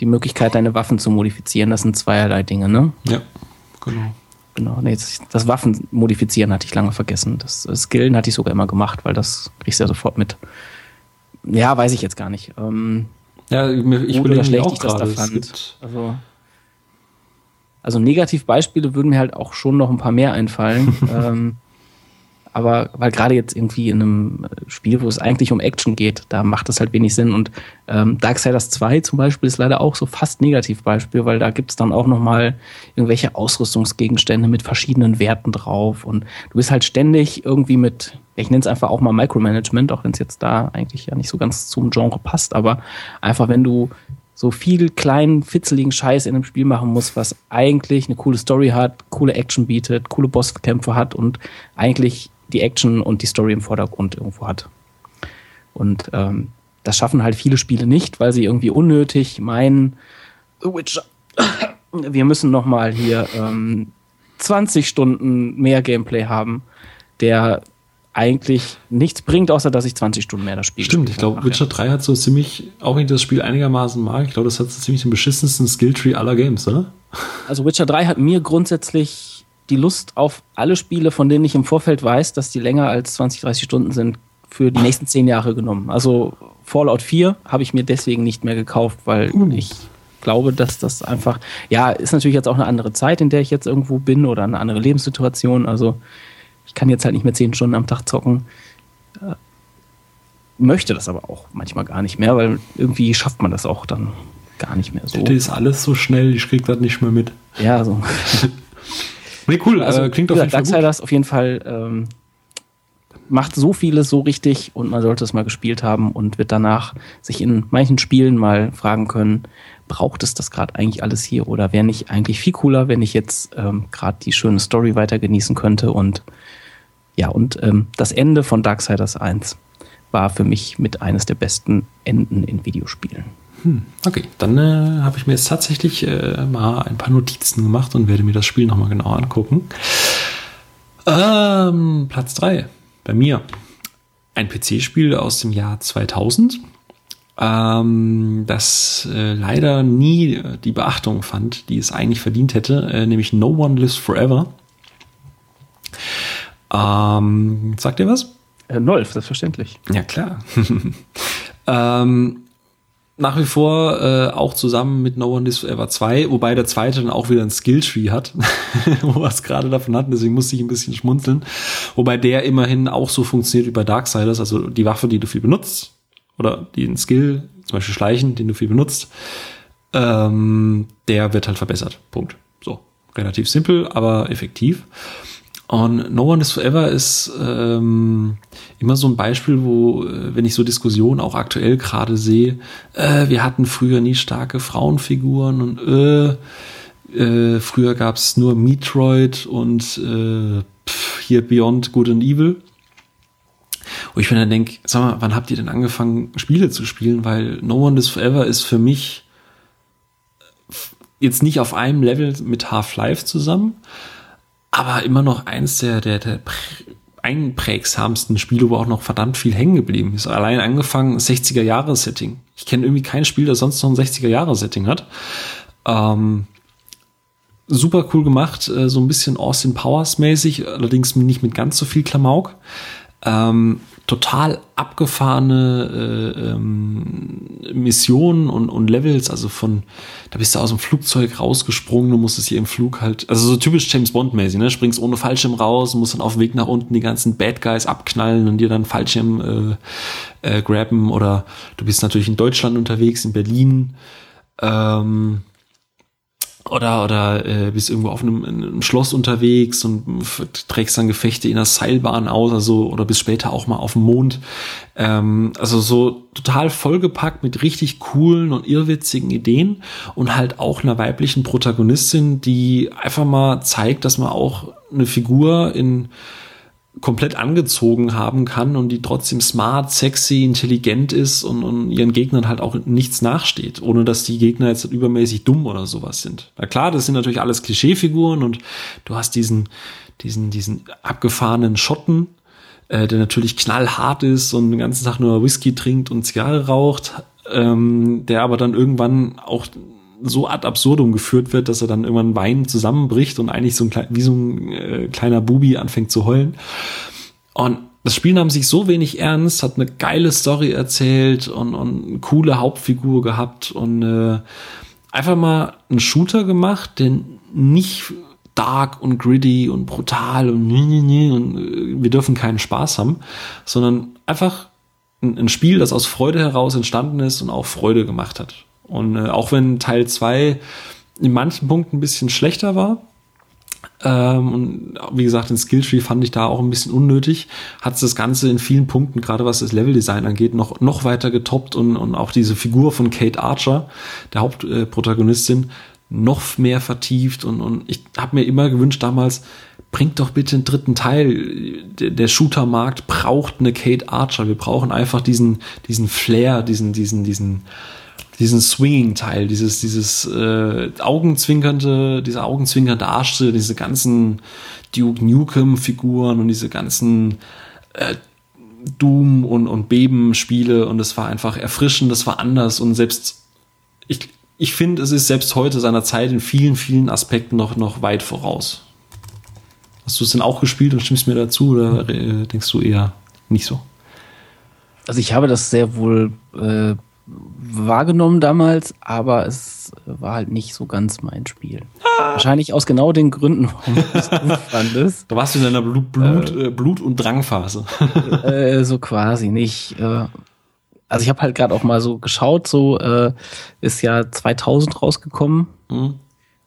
die Möglichkeit, deine Waffen zu modifizieren. Das sind zweierlei Dinge, ne? Ja, genau. Genau, nee, das, Waffen modifizieren hatte ich lange vergessen. Das Skillen hatte ich sogar immer gemacht, weil das kriegst du ja sofort mit. Ja, weiß ich jetzt gar nicht. Ähm, Ja, ich überlege auch gerade. Also, also Negativbeispiele würden mir halt auch schon noch ein paar mehr einfallen. ähm, aber weil gerade jetzt irgendwie in einem Spiel, wo es eigentlich um Action geht, da macht das halt wenig Sinn. Und ähm, Darksiders 2 zum Beispiel ist leider auch so fast Negativbeispiel, weil da gibt's dann auch nochmal irgendwelche Ausrüstungsgegenstände mit verschiedenen Werten drauf. Und du bist halt ständig irgendwie mit, ich nenne es einfach auch mal Micromanagement, auch wenn es jetzt da eigentlich ja nicht so ganz zum Genre passt, aber einfach wenn du so viel kleinen, fitzeligen Scheiß in einem Spiel machen musst, was eigentlich eine coole Story hat, coole Action bietet, coole Bosskämpfe hat und eigentlich die Action und die Story im Vordergrund irgendwo hat. Und ähm, das schaffen halt viele Spiele nicht, weil sie irgendwie unnötig meinen, The Witcher, wir müssen noch mal hier ähm, 20 Stunden mehr Gameplay haben, der eigentlich nichts bringt, außer dass ich 20 Stunden mehr das Spiel Stimmt, ich glaube. Witcher 3 hat so ziemlich, auch wenn ich das Spiel einigermaßen mag, ich glaube, das hat so ziemlich den beschissensten Skilltree aller Games, oder? Also Witcher 3 hat mir grundsätzlich die Lust auf alle Spiele, von denen ich im Vorfeld weiß, dass die länger als 20, 30 Stunden sind, für die nächsten 10 Jahre genommen. Also Fallout 4 habe ich mir deswegen nicht mehr gekauft, weil Uh. ich glaube, dass das einfach, ja, ist natürlich jetzt auch eine andere Zeit, in der ich jetzt irgendwo bin oder eine andere Lebenssituation. Also ich kann jetzt halt nicht mehr 10 Stunden am Tag zocken. Äh, Möchte das aber auch manchmal gar nicht mehr, weil irgendwie schafft man das auch dann gar nicht mehr so. Das ist alles so schnell, ich krieg das nicht mehr mit. Ja, so. Nee, cool, Also äh, klingt auf jeden Fall. Darksiders auf jeden Fall ähm, macht so vieles so richtig und man sollte es mal gespielt haben und wird danach sich in manchen Spielen mal fragen können, braucht es das gerade eigentlich alles hier oder wäre nicht eigentlich viel cooler, wenn ich jetzt ähm, gerade die schöne Story weiter genießen könnte und ja, und ähm, das Ende von Darksiders 1 war für mich mit eines der besten Enden in Videospielen. Hm, okay, dann äh, habe ich mir jetzt tatsächlich äh, mal ein paar Notizen gemacht und werde mir das Spiel nochmal genau angucken. Ähm, Platz 3 bei mir. Ein PC-Spiel aus dem Jahr 2000, ähm, das äh, leider nie die Beachtung fand, die es eigentlich verdient hätte, äh, nämlich No One Lives Forever. Ähm, sagt ihr was? Äh, Nolf, selbstverständlich. Ja, klar. ähm, nach wie vor äh, auch zusammen mit No One Lives Forever 2, wobei der zweite dann auch wieder ein Skilltree hat, wo wir es gerade davon hatten, deswegen musste ich ein bisschen schmunzeln. Wobei der immerhin auch so funktioniert wie bei Darksiders, also die Waffe, die du viel benutzt, oder den Skill, zum Beispiel Schleichen, den du viel benutzt, ähm, der wird halt verbessert. Punkt. So. Relativ simpel, aber effektiv. Und No One is Forever ist ähm, immer so ein Beispiel, wo, äh, wenn ich so Diskussionen auch aktuell gerade sehe, äh, wir hatten früher nie starke Frauenfiguren und äh, äh, früher gab es nur Metroid und äh, pff, hier Beyond Good and Evil. Wo ich mir dann denke, sag mal, wann habt ihr denn angefangen, Spiele zu spielen? Weil No One is Forever ist für mich jetzt nicht auf einem Level mit Half-Life zusammen, aber immer noch eins der, der, der einprägsamsten Spiele, wo auch noch verdammt viel hängen geblieben ist. Allein angefangen 60er-Jahre-Setting. Ich kenne irgendwie kein Spiel, das sonst noch ein 60er-Jahre-Setting hat. Ähm, super cool gemacht, äh, so ein bisschen Austin Powers mäßig, allerdings nicht mit ganz so viel Klamauk. Ähm, total abgefahrene äh, ähm, Missionen und, und Levels, also von, da bist du aus dem Flugzeug rausgesprungen, du musstest hier im Flug halt, also so typisch James Bond-mäßig, ne? Springst ohne Fallschirm raus, musst dann auf dem Weg nach unten die ganzen Bad Guys abknallen und dir dann Fallschirm äh, äh, grabben oder du bist natürlich in Deutschland unterwegs, in Berlin. Ähm, oder oder äh, bist irgendwo auf einem, einem Schloss unterwegs und trägst dann Gefechte in der Seilbahn aus, also oder bis später auch mal auf dem Mond. Ähm, also so total vollgepackt mit richtig coolen und irrwitzigen Ideen und halt auch einer weiblichen Protagonistin, die einfach mal zeigt, dass man auch eine Figur in komplett angezogen haben kann und die trotzdem smart, sexy, intelligent ist und, und ihren Gegnern halt auch nichts nachsteht, ohne dass die Gegner jetzt übermäßig dumm oder sowas sind. Na klar, das sind natürlich alles Klischeefiguren und du hast diesen, diesen, diesen abgefahrenen Schotten, äh, der natürlich knallhart ist und den ganzen Tag nur Whisky trinkt und Zigarre raucht, ähm, der aber dann irgendwann auch so ad absurdum geführt wird, dass er dann irgendwann Wein zusammenbricht und eigentlich so ein wie so ein äh, kleiner Bubi anfängt zu heulen. Und das Spiel nahm sich so wenig ernst, hat eine geile Story erzählt und, und eine coole Hauptfigur gehabt und äh, einfach mal einen Shooter gemacht, der nicht dark und gritty und brutal und, und äh, wir dürfen keinen Spaß haben, sondern einfach ein, ein Spiel, das aus Freude heraus entstanden ist und auch Freude gemacht hat. Und äh, auch wenn Teil 2 in manchen Punkten ein bisschen schlechter war, ähm, und wie gesagt, den Skilltree fand ich da auch ein bisschen unnötig, hat es das Ganze in vielen Punkten, gerade was das Leveldesign angeht, noch, noch weiter getoppt und, und auch diese Figur von Kate Archer, der Hauptprotagonistin, noch mehr vertieft und, und ich habe mir immer gewünscht damals, bringt doch bitte einen dritten Teil. Der, der Shootermarkt braucht eine Kate Archer. Wir brauchen einfach diesen, diesen Flair, diesen, diesen, diesen, diesen Swinging-Teil, dieses, dieses äh, augenzwinkernde, diese augenzwinkernde Arschse, diese ganzen Duke Nukem-Figuren und diese ganzen äh, Doom- und, und Beben-Spiele und es war einfach erfrischend, das war anders und selbst ich, ich finde, es ist selbst heute seiner Zeit in vielen, vielen Aspekten noch, noch weit voraus. Hast du es denn auch gespielt und stimmst mir dazu oder äh, denkst du eher nicht so? Also ich habe das sehr wohl äh, wahrgenommen damals, aber es war halt nicht so ganz mein Spiel. Ah. Wahrscheinlich aus genau den Gründen, warum du es gut fandest. Da warst du in deiner Blut, Blut, äh, Blut und Drangphase. äh, so quasi nicht. Äh, also ich habe halt gerade auch mal so geschaut, so äh, ist ja 2000 rausgekommen. Mhm.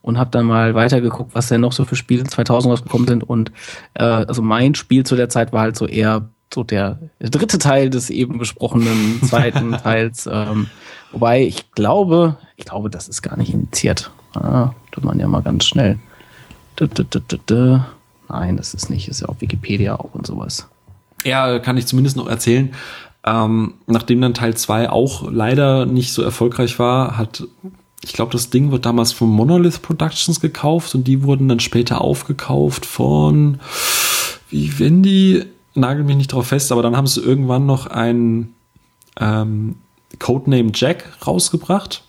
Und habe dann mal weitergeguckt, was denn noch so für Spiele 2000 rausgekommen sind. Und äh, also mein Spiel zu der Zeit war halt so eher so der dritte Teil des eben besprochenen zweiten Teils. Ähm, wobei ich glaube, ich glaube, das ist gar nicht initiiert. Ah, tut man ja mal ganz schnell. Nein, das ist nicht. Ist ja auf Wikipedia auch und sowas. Ja, kann ich zumindest noch erzählen. Ähm, nachdem dann Teil 2 auch leider nicht so erfolgreich war, hat, ich glaube, das Ding wird damals von Monolith Productions gekauft und die wurden dann später aufgekauft von wie wenn die nagel mich nicht drauf fest, aber dann haben sie irgendwann noch ein ähm, Codename Jack rausgebracht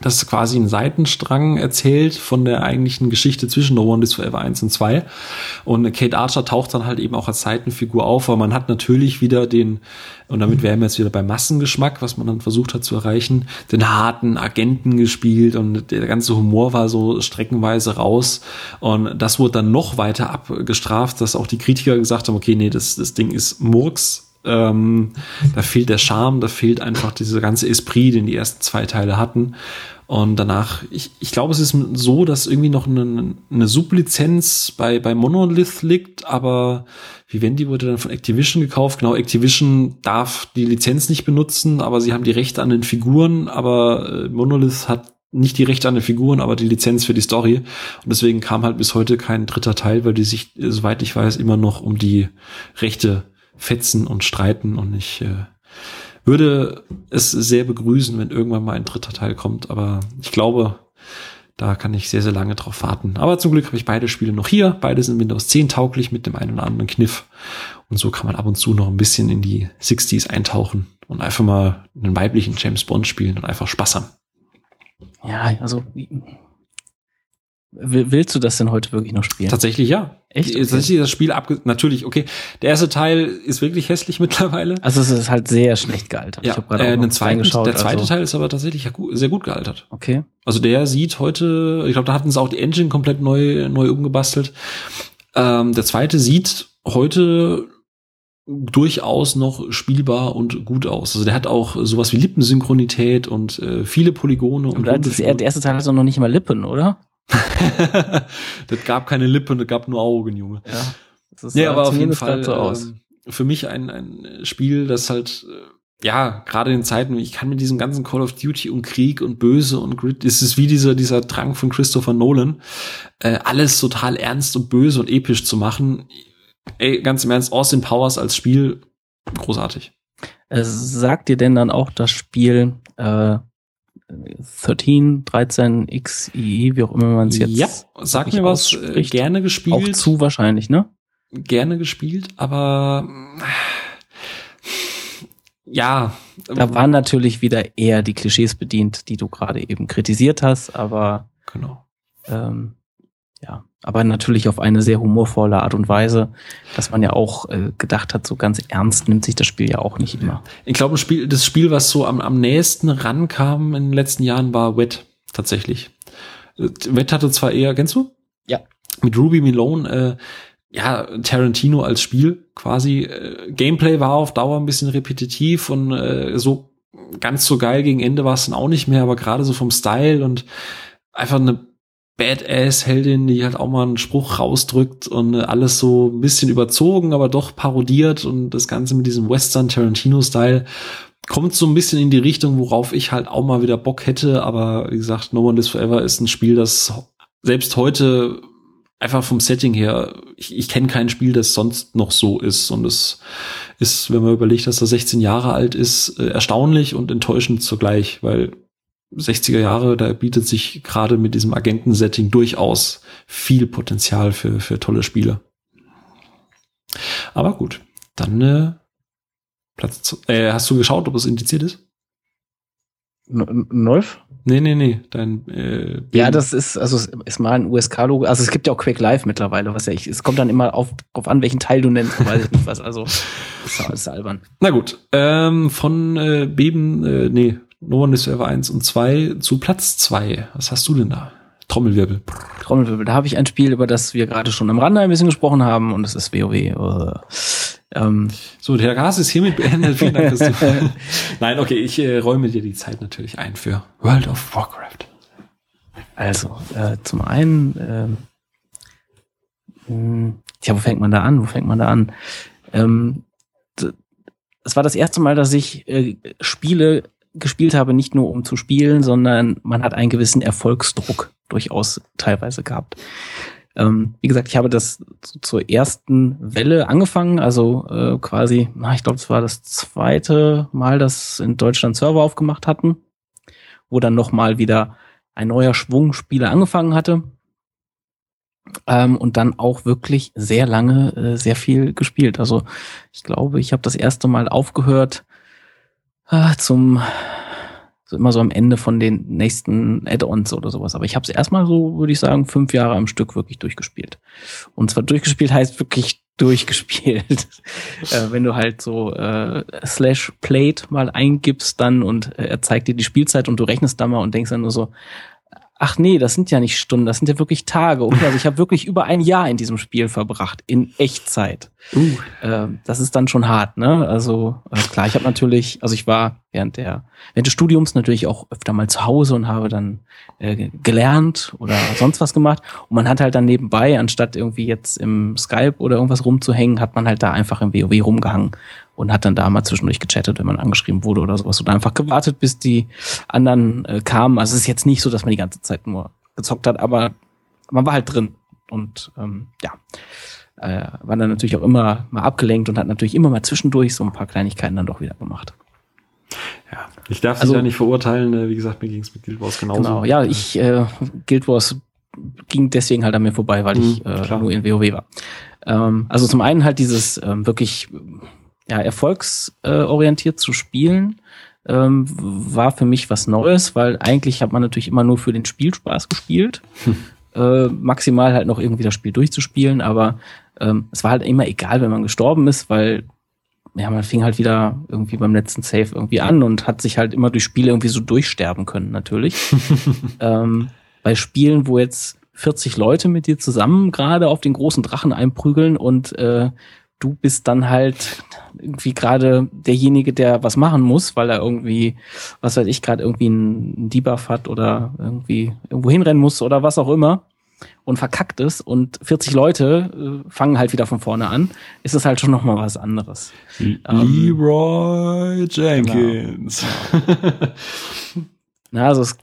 das quasi einen Seitenstrang erzählt von der eigentlichen Geschichte zwischen No One Lives Forever 1 und 2. Und Kate Archer taucht dann halt eben auch als Seitenfigur auf, weil man hat natürlich wieder den, und damit wären wir jetzt wieder beim Massengeschmack, was man dann versucht hat zu erreichen, den harten Agenten gespielt und der ganze Humor war so streckenweise raus. Und das wurde dann noch weiter abgestraft, dass auch die Kritiker gesagt haben, okay, nee, das, das Ding ist Murks, ähm, da fehlt der Charme, da fehlt einfach dieser ganze Esprit, den die ersten zwei Teile hatten. Und danach, ich, ich glaube, es ist so, dass irgendwie noch eine, eine Sublizenz bei, bei Monolith liegt, aber Vivendi wurde dann von Activision gekauft. Genau, Activision darf die Lizenz nicht benutzen, aber sie haben die Rechte an den Figuren, aber äh, Monolith hat nicht die Rechte an den Figuren, aber die Lizenz für die Story. Und deswegen kam halt bis heute kein dritter Teil, weil die sich, soweit ich weiß, immer noch um die Rechte fetzen und streiten und ich äh, würde es sehr begrüßen, wenn irgendwann mal ein dritter Teil kommt, aber ich glaube, da kann ich sehr, sehr lange drauf warten. Aber zum Glück habe ich beide Spiele noch hier. Beide sind Windows 10 tauglich mit dem einen oder anderen Kniff. Und so kann man ab und zu noch ein bisschen in die 60s eintauchen und einfach mal einen weiblichen James Bond spielen und einfach Spaß haben. Ja, also Willst du das denn heute wirklich noch spielen? Tatsächlich ja. Echt? Okay. Tatsächlich das Spiel abge natürlich, okay. Der erste Teil ist wirklich hässlich mittlerweile. Also es ist halt sehr schlecht gealtert. Ja, ich habe gerade äh, den zweiten, Der zweite also. Teil ist aber tatsächlich sehr gut gealtert. Okay. Also der sieht heute, ich glaube, da hatten sie auch die Engine komplett neu, neu umgebastelt. Ähm, der zweite sieht heute durchaus noch spielbar und gut aus. Also der hat auch sowas wie Lippensynchronität und äh, viele Polygone. Und, und der erste Teil hat noch nicht mal Lippen, oder? das gab keine Lippen, das gab nur Augen, Junge. Ja, das ja, aber auf jeden Fall so aus. Ähm, für mich ein, ein Spiel, das halt, äh, ja, gerade in Zeiten, ich kann mit diesem ganzen Call of Duty und Krieg und Böse und Grid, es ist wie dieser, dieser Drang von Christopher Nolan, äh, alles total ernst und böse und episch zu machen. Ey, ganz im Ernst, Austin Powers als Spiel, großartig. Äh, sagt dir denn dann auch das Spiel, äh, 13, 13 XII, wie auch immer man es jetzt. Ja, sag mir was, äh, gerne gespielt. Auch zu wahrscheinlich, ne? Gerne gespielt, aber ja. Da waren natürlich wieder eher die Klischees bedient, die du gerade eben kritisiert hast, aber genau. Ähm, ja, aber natürlich auf eine sehr humorvolle Art und Weise, dass man ja auch äh, gedacht hat, so ganz ernst nimmt sich das Spiel ja auch nicht immer. Ich glaube, das Spiel, das Spiel, was so am, am nächsten rankam in den letzten Jahren, war Wet tatsächlich. Äh, Wet hatte zwar eher, kennst du? Ja. Mit Ruby Malone, äh, ja, Tarantino als Spiel quasi. Äh, Gameplay war auf Dauer ein bisschen repetitiv und äh, so ganz so geil gegen Ende war es dann auch nicht mehr, aber gerade so vom Style und einfach eine Badass-Heldin, die halt auch mal einen Spruch rausdrückt und alles so ein bisschen überzogen, aber doch parodiert und das Ganze mit diesem Western-Tarantino-Style kommt so ein bisschen in die Richtung, worauf ich halt auch mal wieder Bock hätte, aber wie gesagt, No One Lives Forever ist ein Spiel, das selbst heute einfach vom Setting her, ich, ich kenne kein Spiel, das sonst noch so ist. Und es ist, wenn man überlegt, dass er 16 Jahre alt ist, äh, erstaunlich und enttäuschend zugleich, weil 60er Jahre, da bietet sich gerade mit diesem Agentensetting durchaus viel Potenzial für, für tolle Spiele. Aber gut, dann äh, Platz. Äh, hast du geschaut, ob es indiziert ist? Neuf? Nee, nee, nee. Dein, äh, ja, das ist, also ist mal ein USK-Logo. Also es gibt ja auch Quake Live mittlerweile, was ja ich, es kommt dann immer auf, drauf an, welchen Teil du nennst, weiß ich nicht was. Also ist alles albern. Na gut. Ähm, von äh, Beben, äh, nee, No One is Server 1 und 2 zu Platz 2. Was hast du denn da? Trommelwirbel. Trommelwirbel. Da habe ich ein Spiel, über das wir gerade schon am Rande ein bisschen gesprochen haben und das ist WoW. Ähm. So, der Gas ist hiermit beendet. Vielen Dank, dass du Nein, okay, ich äh, räume dir die Zeit natürlich ein für World of Warcraft. Also, äh, zum einen, äh, tja, wo fängt man da an? Wo fängt man da an? Ähm, es war das erste Mal, dass ich äh, Spiele gespielt habe, nicht nur um zu spielen, sondern man hat einen gewissen Erfolgsdruck durchaus teilweise gehabt. Ähm, wie gesagt, ich habe das zur ersten Welle angefangen, also äh, quasi, na, ich glaube, es war das zweite Mal, dass in Deutschland Server aufgemacht hatten, wo dann nochmal wieder ein neuer Schwung Spiele angefangen hatte. Ähm, und dann auch wirklich sehr lange äh, sehr viel gespielt. Also ich glaube, ich habe das erste Mal aufgehört äh, zum so immer so am Ende von den nächsten Add-ons oder sowas. Aber ich habe es erstmal so, würde ich sagen, fünf Jahre am Stück wirklich durchgespielt. Und zwar durchgespielt heißt wirklich durchgespielt. äh, wenn du halt so äh, slash played mal eingibst dann und äh, er zeigt dir die Spielzeit und du rechnest da mal und denkst dann nur so, ach nee, das sind ja nicht Stunden, das sind ja wirklich Tage. Und also ich habe wirklich über ein Jahr in diesem Spiel verbracht, in Echtzeit. Uh. Äh, das ist dann schon hart, ne? Also äh, klar, ich habe natürlich, also ich war während der während des Studiums natürlich auch öfter mal zu Hause und habe dann äh, gelernt oder sonst was gemacht. Und man hat halt dann nebenbei, anstatt irgendwie jetzt im Skype oder irgendwas rumzuhängen, hat man halt da einfach im WoW rumgehangen und hat dann da mal zwischendurch gechattet, wenn man angeschrieben wurde oder sowas. Oder einfach gewartet, bis die anderen äh, kamen. Also es ist jetzt nicht so, dass man die ganze Zeit nur gezockt hat, aber man war halt drin. Und ähm, ja, äh, war dann natürlich auch immer mal abgelenkt und hat natürlich immer mal zwischendurch so ein paar Kleinigkeiten dann doch wieder gemacht. Ja, ich darf also, dich ja nicht verurteilen. Äh, wie gesagt, mir ging es mit Guild Wars genauso. Genau, ja, ich, äh, Guild Wars ging deswegen halt an mir vorbei, weil ich mhm, äh, nur in WoW war. Ähm, also zum einen halt dieses ähm, wirklich ja, erfolgsorientiert zu spielen, ähm, war für mich was Neues, weil eigentlich hat man natürlich immer nur für den Spielspaß gespielt. Hm. Äh, maximal halt noch irgendwie das Spiel durchzuspielen, aber ähm, es war halt immer egal, wenn man gestorben ist, weil ja, man fing halt wieder irgendwie beim letzten Save irgendwie an und hat sich halt immer durch Spiele irgendwie so durchsterben können, natürlich. ähm, bei Spielen, wo jetzt 40 Leute mit dir zusammen gerade auf den großen Drachen einprügeln und äh, du bist dann halt irgendwie gerade derjenige, der was machen muss, weil er irgendwie, was weiß ich, gerade irgendwie einen Debuff hat oder irgendwie irgendwo hinrennen muss oder was auch immer und verkackt ist und 40 Leute äh, fangen halt wieder von vorne an, ist es halt schon noch mal was anderes. Ähm, Leroy Jenkins. Genau. Na, also es,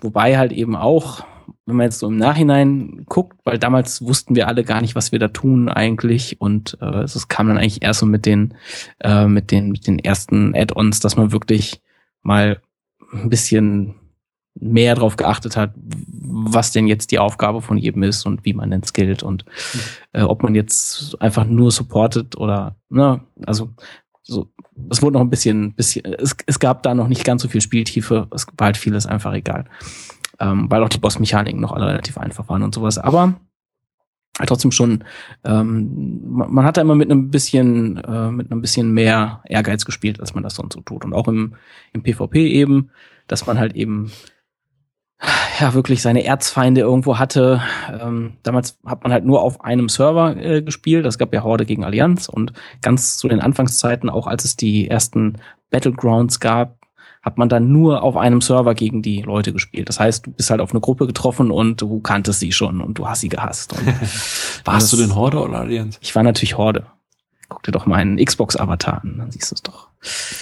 wobei halt eben auch wenn man jetzt so im Nachhinein guckt, weil damals wussten wir alle gar nicht, was wir da tun eigentlich. Und äh, es kam dann eigentlich erst so mit den äh, mit den mit den ersten Add-ons, dass man wirklich mal ein bisschen mehr darauf geachtet hat, was denn jetzt die Aufgabe von jedem ist und wie man denn skillt und äh, ob man jetzt einfach nur supportet oder ne, also so es wurde noch ein bisschen bisschen es, es gab da noch nicht ganz so viel Spieltiefe, es war halt vieles einfach egal ähm, weil auch die Bossmechaniken noch alle relativ einfach waren und sowas. Aber halt trotzdem schon, ähm, man, man hat da immer mit einem bisschen, äh, mit einem bisschen mehr Ehrgeiz gespielt, als man das sonst so tut. Und auch im, im PvP eben, dass man halt eben ja wirklich seine Erzfeinde irgendwo hatte. Ähm, damals hat man halt nur auf einem Server äh, gespielt. Das gab ja Horde gegen Allianz und ganz zu den Anfangszeiten, auch als es die ersten Battlegrounds gab, hat man dann nur auf einem Server gegen die Leute gespielt. Das heißt, du bist halt auf eine Gruppe getroffen und du kanntest sie schon und du hast sie gehasst. Warst du denn Horde oder Allianz? Ich war natürlich Horde. Guck dir doch meinen Xbox-Avatar an, dann siehst du es doch.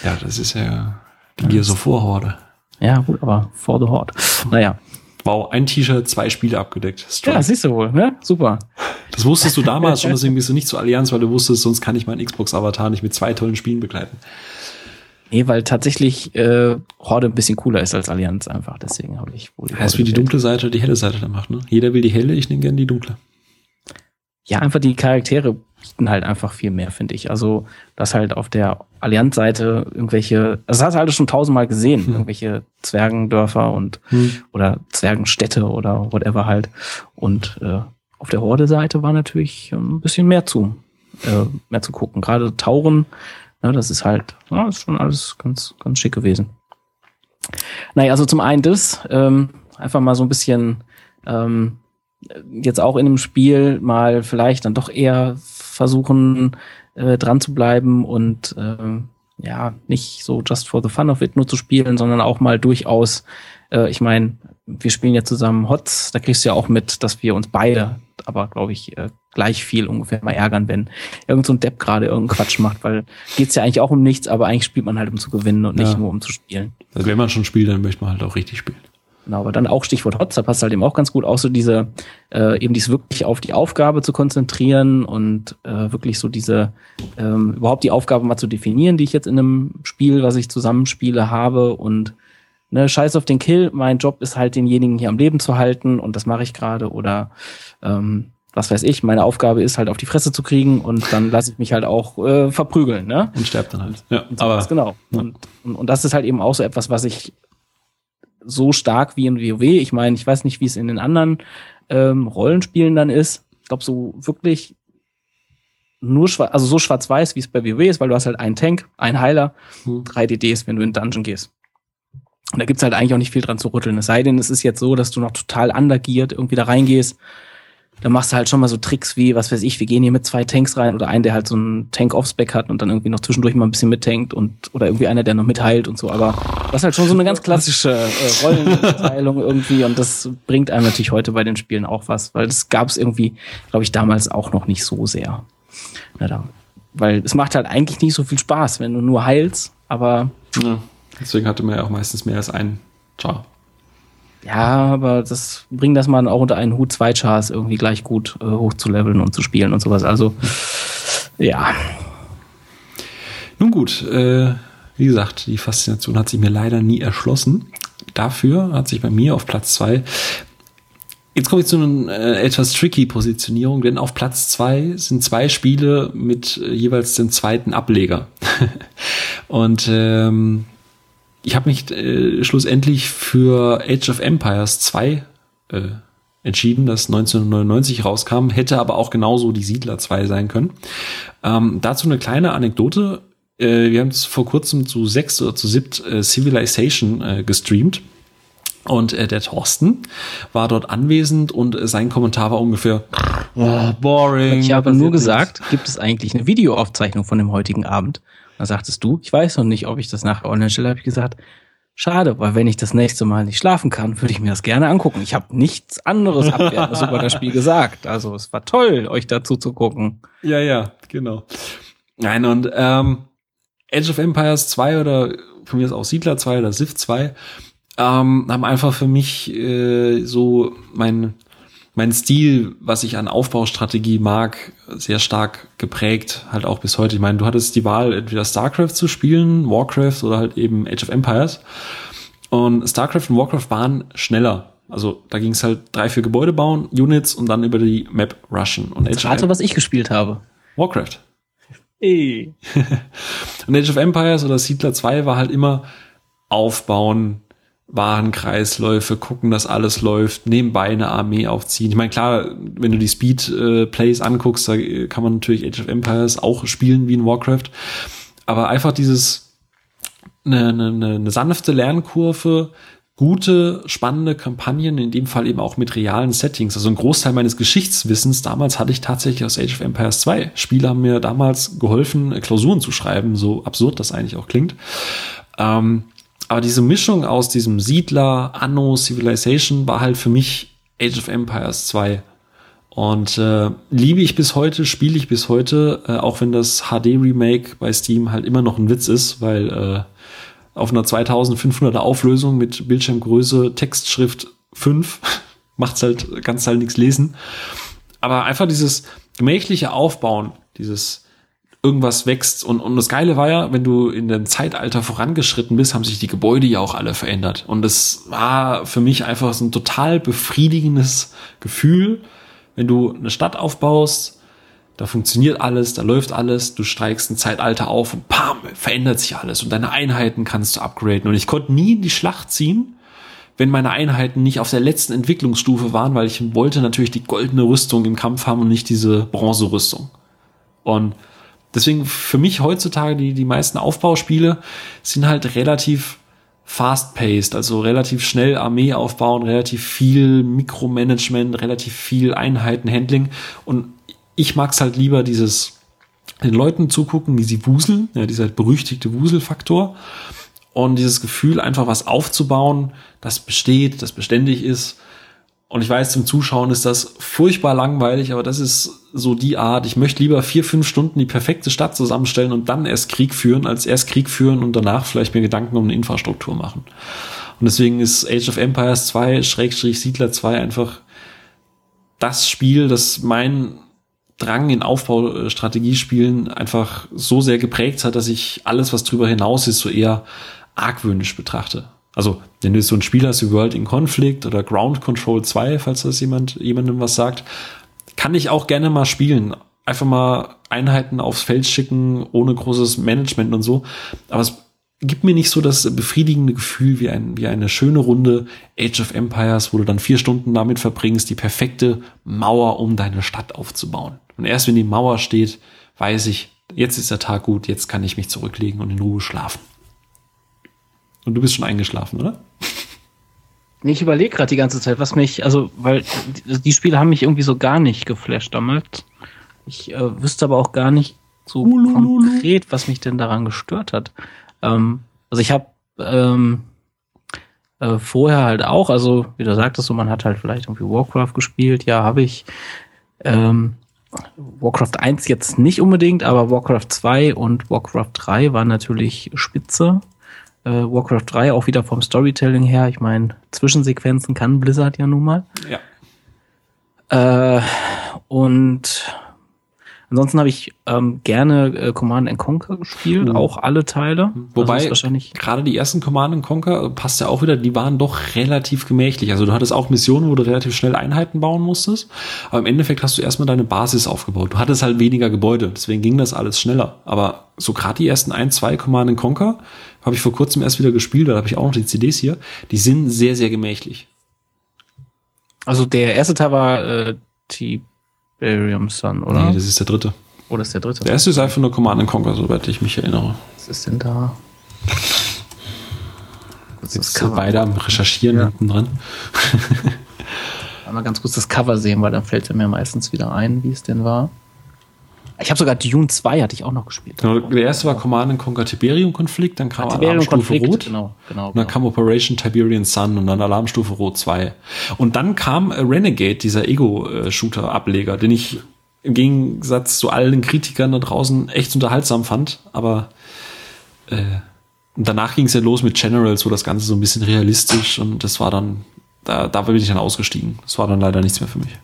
Ja, das ist ja die Gears of War Horde. Ja, gut, aber for the Horde. Naja. Wow, ein T-Shirt, zwei Spiele abgedeckt. Strike. Ja, siehst du wohl, ne? Super. Das wusstest du damals schon, deswegen bist du nicht zur Allianz, weil du wusstest, sonst kann ich meinen Xbox-Avatar nicht mit zwei tollen Spielen begleiten. Nee, weil tatsächlich äh, Horde ein bisschen cooler ist als Allianz einfach. Deswegen habe ich wohl die Heißt wie die dunkle Seite die helle Seite da macht, ne? Jeder will die helle, ich nehme gerne die dunkle. Ja, einfach die Charaktere bieten halt einfach viel mehr, finde ich. Also, das halt auf der Allianz-Seite irgendwelche, das hast du halt schon tausendmal gesehen, hm. irgendwelche Zwergendörfer und hm. oder Zwergenstädte oder whatever halt. Und äh, auf der Horde-Seite war natürlich ein bisschen mehr zu, äh, mehr zu gucken. Gerade Tauren ja, das ist halt, ja, ist schon alles ganz, ganz schick gewesen. Naja, also zum einen das, ähm, einfach mal so ein bisschen ähm, jetzt auch in einem Spiel mal vielleicht dann doch eher versuchen, äh, dran zu bleiben und äh, ja, nicht so just for the fun of it nur zu spielen, sondern auch mal durchaus, äh, ich meine, wir spielen ja zusammen HOTS, da kriegst du ja auch mit, dass wir uns beide, aber glaube ich, äh, gleich viel ungefähr mal ärgern, wenn irgend so ein Depp gerade irgendeinen Quatsch macht, weil geht's ja eigentlich auch um nichts, aber eigentlich spielt man halt um zu gewinnen und nicht ja. nur um zu spielen. Also wenn man schon spielt, dann möchte man halt auch richtig spielen. Genau, aber dann auch Stichwort Hotz, da passt halt eben auch ganz gut auch so diese, äh, eben dies wirklich auf die Aufgabe zu konzentrieren und äh, wirklich so diese, ähm, überhaupt die Aufgabe mal zu definieren, die ich jetzt in einem Spiel, was ich zusammenspiele, habe und ne, scheiß auf den Kill, mein Job ist halt denjenigen hier am Leben zu halten und das mache ich gerade oder ähm, was weiß ich, meine Aufgabe ist halt auf die Fresse zu kriegen und dann lasse ich mich halt auch äh, verprügeln, ne? Und sterbt dann halt. Ja, so aber genau. Ja. Und, und, und das ist halt eben auch so etwas, was ich so stark wie in WoW. Ich meine, ich weiß nicht, wie es in den anderen ähm, Rollenspielen dann ist. Ich glaube, so wirklich nur schwarz, also so schwarz-weiß, wie es bei WoW ist, weil du hast halt einen Tank, einen Heiler, hm. drei DDs, wenn du in den Dungeon gehst. Und da gibt's halt eigentlich auch nicht viel dran zu rütteln. Es sei denn, es ist jetzt so, dass du noch total undergiert irgendwie da reingehst da machst du halt schon mal so Tricks wie, was weiß ich, wir gehen hier mit zwei Tanks rein oder einen, der halt so einen Tank off Spec hat und dann irgendwie noch zwischendurch mal ein bisschen mittankt und oder irgendwie einer, der noch mitheilt und so. Aber das ist halt schon so eine ganz klassische äh, Rollenteilung irgendwie und das bringt einem natürlich heute bei den Spielen auch was, weil das gab es irgendwie, glaube ich, damals auch noch nicht so sehr. Ja, da, weil es macht halt eigentlich nicht so viel Spaß, wenn du nur heilst, aber. Ja, deswegen hatte man ja auch meistens mehr als einen. Ciao. Ja, aber das bringt das mal auch unter einen Hut zwei Chars irgendwie gleich gut äh, hoch zu leveln und zu spielen und sowas. Also, ja. Nun gut, äh, wie gesagt, die Faszination hat sich mir leider nie erschlossen. Dafür hat sich bei mir auf Platz zwei Jetzt komme ich zu einer äh, etwas tricky Positionierung, denn auf Platz zwei sind zwei Spiele mit äh, jeweils dem zweiten Ableger. und ähm, ich habe mich äh, schlussendlich für Age of Empires 2 äh, entschieden, das 1999 rauskam, hätte aber auch genauso die Siedler 2 sein können. Ähm, dazu eine kleine Anekdote. Äh, wir haben es vor kurzem zu sechs oder zu siebt äh, Civilization äh, gestreamt. Und äh, der Thorsten war dort anwesend und äh, sein Kommentar war ungefähr oh, boring. Ich habe nur gesagt, gibt es eigentlich eine Videoaufzeichnung von dem heutigen Abend? Dann sagtest du, ich weiß noch nicht, ob ich das nachher online stelle. Habe ich gesagt, schade, weil wenn ich das nächste Mal nicht schlafen kann, würde ich mir das gerne angucken. Ich habe nichts anderes Abwertendes über das Spiel gesagt. Also es war toll, euch dazu zu gucken. Ja, ja, genau. Nein, und ähm, Age of Empires 2 oder von mir ist auch Siedler 2 oder Civ 2 ähm, haben einfach für mich äh, so mein mein Stil, was ich an Aufbaustrategie mag, sehr stark geprägt, halt auch bis heute. Ich meine, du hattest die Wahl, entweder StarCraft zu spielen, Warcraft oder halt eben Age of Empires. Und StarCraft und Warcraft waren schneller. Also da ging es halt drei, vier Gebäude bauen, Units und dann über die Map rushen. Und Age Rate, was ich gespielt habe. Warcraft. Ey. und Age of Empires oder Siedler 2 war halt immer aufbauen, Warenkreisläufe, gucken, dass alles läuft, nebenbei eine Armee aufziehen. Ich meine, klar, wenn du die Speed-Plays äh, anguckst, da kann man natürlich Age of Empires auch spielen wie in Warcraft. Aber einfach dieses, eine, eine, eine sanfte Lernkurve, gute, spannende Kampagnen, in dem Fall eben auch mit realen Settings. Also ein Großteil meines Geschichtswissens damals hatte ich tatsächlich aus Age of Empires 2. Spiele haben mir damals geholfen, Klausuren zu schreiben, so absurd das eigentlich auch klingt. Ähm, aber diese Mischung aus diesem Siedler, Anno, Civilization war halt für mich Age of Empires 2. Und äh, liebe ich bis heute, spiele ich bis heute, äh, auch wenn das HD-Remake bei Steam halt immer noch ein Witz ist, weil äh, auf einer 2500er Auflösung mit Bildschirmgröße, Textschrift 5 macht's halt, kannst halt nichts lesen. Aber einfach dieses gemächliche Aufbauen, dieses irgendwas wächst. Und, und das Geile war ja, wenn du in dem Zeitalter vorangeschritten bist, haben sich die Gebäude ja auch alle verändert. Und das war für mich einfach so ein total befriedigendes Gefühl, wenn du eine Stadt aufbaust, da funktioniert alles, da läuft alles, du steigst ein Zeitalter auf und pam, verändert sich alles und deine Einheiten kannst du upgraden. Und ich konnte nie in die Schlacht ziehen, wenn meine Einheiten nicht auf der letzten Entwicklungsstufe waren, weil ich wollte natürlich die goldene Rüstung im Kampf haben und nicht diese Bronzerüstung. Und Deswegen für mich heutzutage die, die meisten Aufbauspiele sind halt relativ fast-paced, also relativ schnell Armee aufbauen, relativ viel Mikromanagement, relativ viel Einheitenhandling. Und ich mag's halt lieber dieses den Leuten zugucken, wie sie wuseln, ja, dieser berüchtigte Wuselfaktor. Und dieses Gefühl, einfach was aufzubauen, das besteht, das beständig ist und ich weiß, zum Zuschauen ist das furchtbar langweilig, aber das ist so die Art. Ich möchte lieber vier, fünf Stunden die perfekte Stadt zusammenstellen und dann erst Krieg führen, als erst Krieg führen und danach vielleicht mir Gedanken um eine Infrastruktur machen. Und deswegen ist Age of Empires 2, Schrägstrich Siedler 2 einfach das Spiel, das mein Drang in Aufbaustrategiespielen einfach so sehr geprägt hat, dass ich alles, was drüber hinaus ist, so eher argwöhnisch betrachte. Also, wenn du so ein Spiel hast wie World in Conflict oder Ground Control 2, falls das jemand, jemandem was sagt, kann ich auch gerne mal spielen. Einfach mal Einheiten aufs Feld schicken, ohne großes Management und so. Aber es gibt mir nicht so das befriedigende Gefühl wie, ein, wie eine schöne Runde Age of Empires, wo du dann vier Stunden damit verbringst, die perfekte Mauer um deine Stadt aufzubauen. Und erst wenn die Mauer steht, weiß ich, jetzt ist der Tag gut, jetzt kann ich mich zurücklegen und in Ruhe schlafen. Und du bist schon eingeschlafen, oder? Nee, ich überlege gerade die ganze Zeit, was mich, also, weil die Spiele haben mich irgendwie so gar nicht geflasht damals. Ich äh, wüsste aber auch gar nicht so Ulululu. konkret, was mich denn daran gestört hat. Ähm, also ich habe ähm, äh, vorher halt auch, also wie du sagtest, so man hat halt vielleicht irgendwie Warcraft gespielt, ja, habe ich. Ähm, Warcraft 1 jetzt nicht unbedingt, aber Warcraft 2 und Warcraft 3 waren natürlich spitze. Äh, Warcraft 3 auch wieder vom Storytelling her. Ich meine, Zwischensequenzen kann Blizzard ja nun mal. Ja. Äh, und Ansonsten habe ich ähm, gerne äh, Command Conquer gespielt, mhm. auch alle Teile. Wobei gerade die ersten Command Conquer passt ja auch wieder, die waren doch relativ gemächlich. Also du hattest auch Missionen, wo du relativ schnell Einheiten bauen musstest, aber im Endeffekt hast du erstmal deine Basis aufgebaut. Du hattest halt weniger Gebäude, deswegen ging das alles schneller. Aber so gerade die ersten ein, zwei Command Conquer habe ich vor kurzem erst wieder gespielt, da habe ich auch noch die CDs hier. Die sind sehr, sehr gemächlich. Also der erste Teil war äh, die Barium Sun, oder? Nee, das ist der dritte. Oder ist der dritte? Der erste ist einfach nur Command Conquer, soweit ich mich erinnere. Was ist denn da? Jetzt das Cover. beide am Recherchieren ja. hinten dran. Mal ganz kurz das Cover sehen, weil dann fällt er mir meistens wieder ein, wie es denn war. Ich habe sogar Dune 2 hatte ich auch noch gespielt. Genau, der erste war Command Conquer Tiberium Konflikt, dann kam Tiberium Konflikt, Rot, genau, genau, und dann genau. kam Operation Tiberian Sun und dann Alarmstufe Rot 2. Und dann kam Renegade, dieser Ego-Shooter-Ableger, den ich im Gegensatz zu allen Kritikern da draußen echt unterhaltsam fand, aber äh, danach ging es ja los mit Generals, wo das Ganze so ein bisschen realistisch und das war dann, da, da bin ich dann ausgestiegen. Das war dann leider nichts mehr für mich.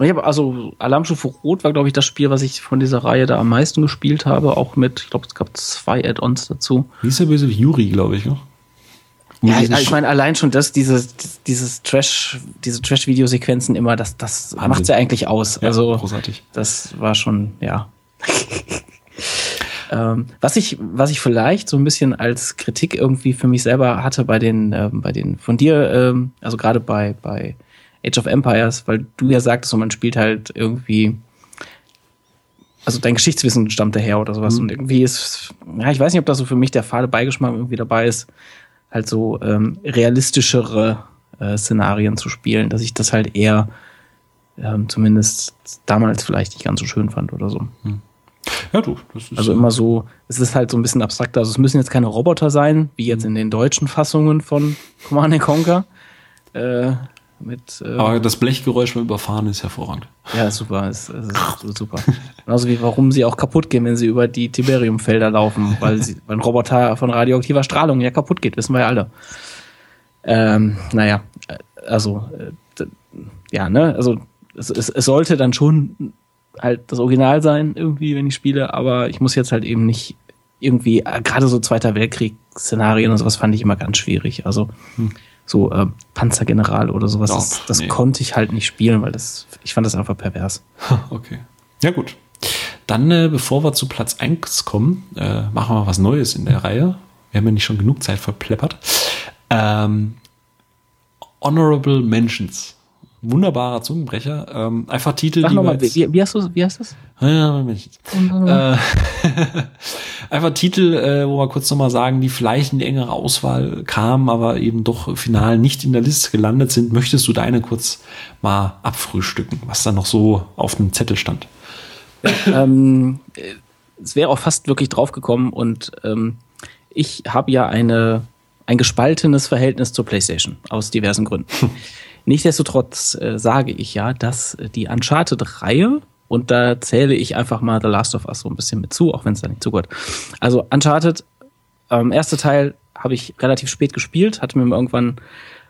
Ich habe also Alarmstufe Rot war, glaube ich, das Spiel, was ich von dieser Reihe da am meisten gespielt habe. Auch mit, ich glaube, es gab zwei Add-ons dazu. Wie ist der böse Yuri, glaube ich, ne? Ja, ich, ich meine, allein schon das, dieses, dieses Trash, diese Trash-Videosequenzen immer, das, das macht ja eigentlich aus. Ja, also, großartig. Das war schon, ja. ähm, was ich, was ich vielleicht so ein bisschen als Kritik irgendwie für mich selber hatte bei den, ähm, bei den von dir, ähm, also gerade bei, bei Age of Empires, weil du ja sagtest, so man spielt halt irgendwie, also dein Geschichtswissen stammt daher oder sowas. Mhm. Und irgendwie ist, ja, ich weiß nicht, ob das so für mich der fade Beigeschmack irgendwie dabei ist, halt so ähm, realistischere äh, Szenarien zu spielen, dass ich das halt eher ähm, zumindest damals vielleicht nicht ganz so schön fand oder so. Mhm. Ja, du. Also immer so, es ist halt so ein bisschen abstrakter. Also es müssen jetzt keine Roboter sein, wie jetzt in den deutschen Fassungen von Command Conquer. Äh, mit, äh, Aber das Blechgeräusch beim Überfahren ist hervorragend. Ja, super. Ist, ist super. Genauso wie warum sie auch kaputt gehen, wenn sie über die Tiberiumfelder laufen, weil, sie, weil ein Roboter von radioaktiver Strahlung ja kaputt geht, wissen wir ja alle. Ähm, naja, äh, also, äh, ja, ne, also es, es, es sollte dann schon halt das Original sein, irgendwie, wenn ich spiele, aber ich muss jetzt halt eben nicht irgendwie, äh, gerade so Zweiter Weltkrieg-Szenarien und sowas fand ich immer ganz schwierig. Also, hm so äh, Panzergeneral oder sowas. Doch, das, das nee. konnte ich halt nicht spielen, weil das, ich fand das einfach pervers. Okay. Ja, gut. Dann, äh, bevor wir zu Platz 1 kommen, äh, machen wir was Neues in der Reihe. Wir haben ja nicht schon genug Zeit verpleppert. Ähm, Honorable Mentions wunderbarer Zungenbrecher. Ähm, einfach Titel, Sag die nochmal, wie, wie, hast du, wie heißt das? Ja, äh, einfach Titel, äh, wo wir kurz nochmal sagen, die vielleicht in die engere Auswahl kamen, aber eben doch final nicht in der Liste gelandet sind. Möchtest du deine kurz mal abfrühstücken, was da noch so auf dem Zettel stand? Ja, ähm, es wäre auch fast wirklich draufgekommen und ähm, ich habe ja eine ein gespaltenes Verhältnis zur PlayStation aus diversen Gründen. Nichtsdestotrotz äh, sage ich ja, dass die Uncharted-Reihe, und da zähle ich einfach mal The Last of Us so ein bisschen mit zu, auch wenn es da nicht zugehört. Also Uncharted, ähm, erster Teil habe ich relativ spät gespielt, hatte mir irgendwann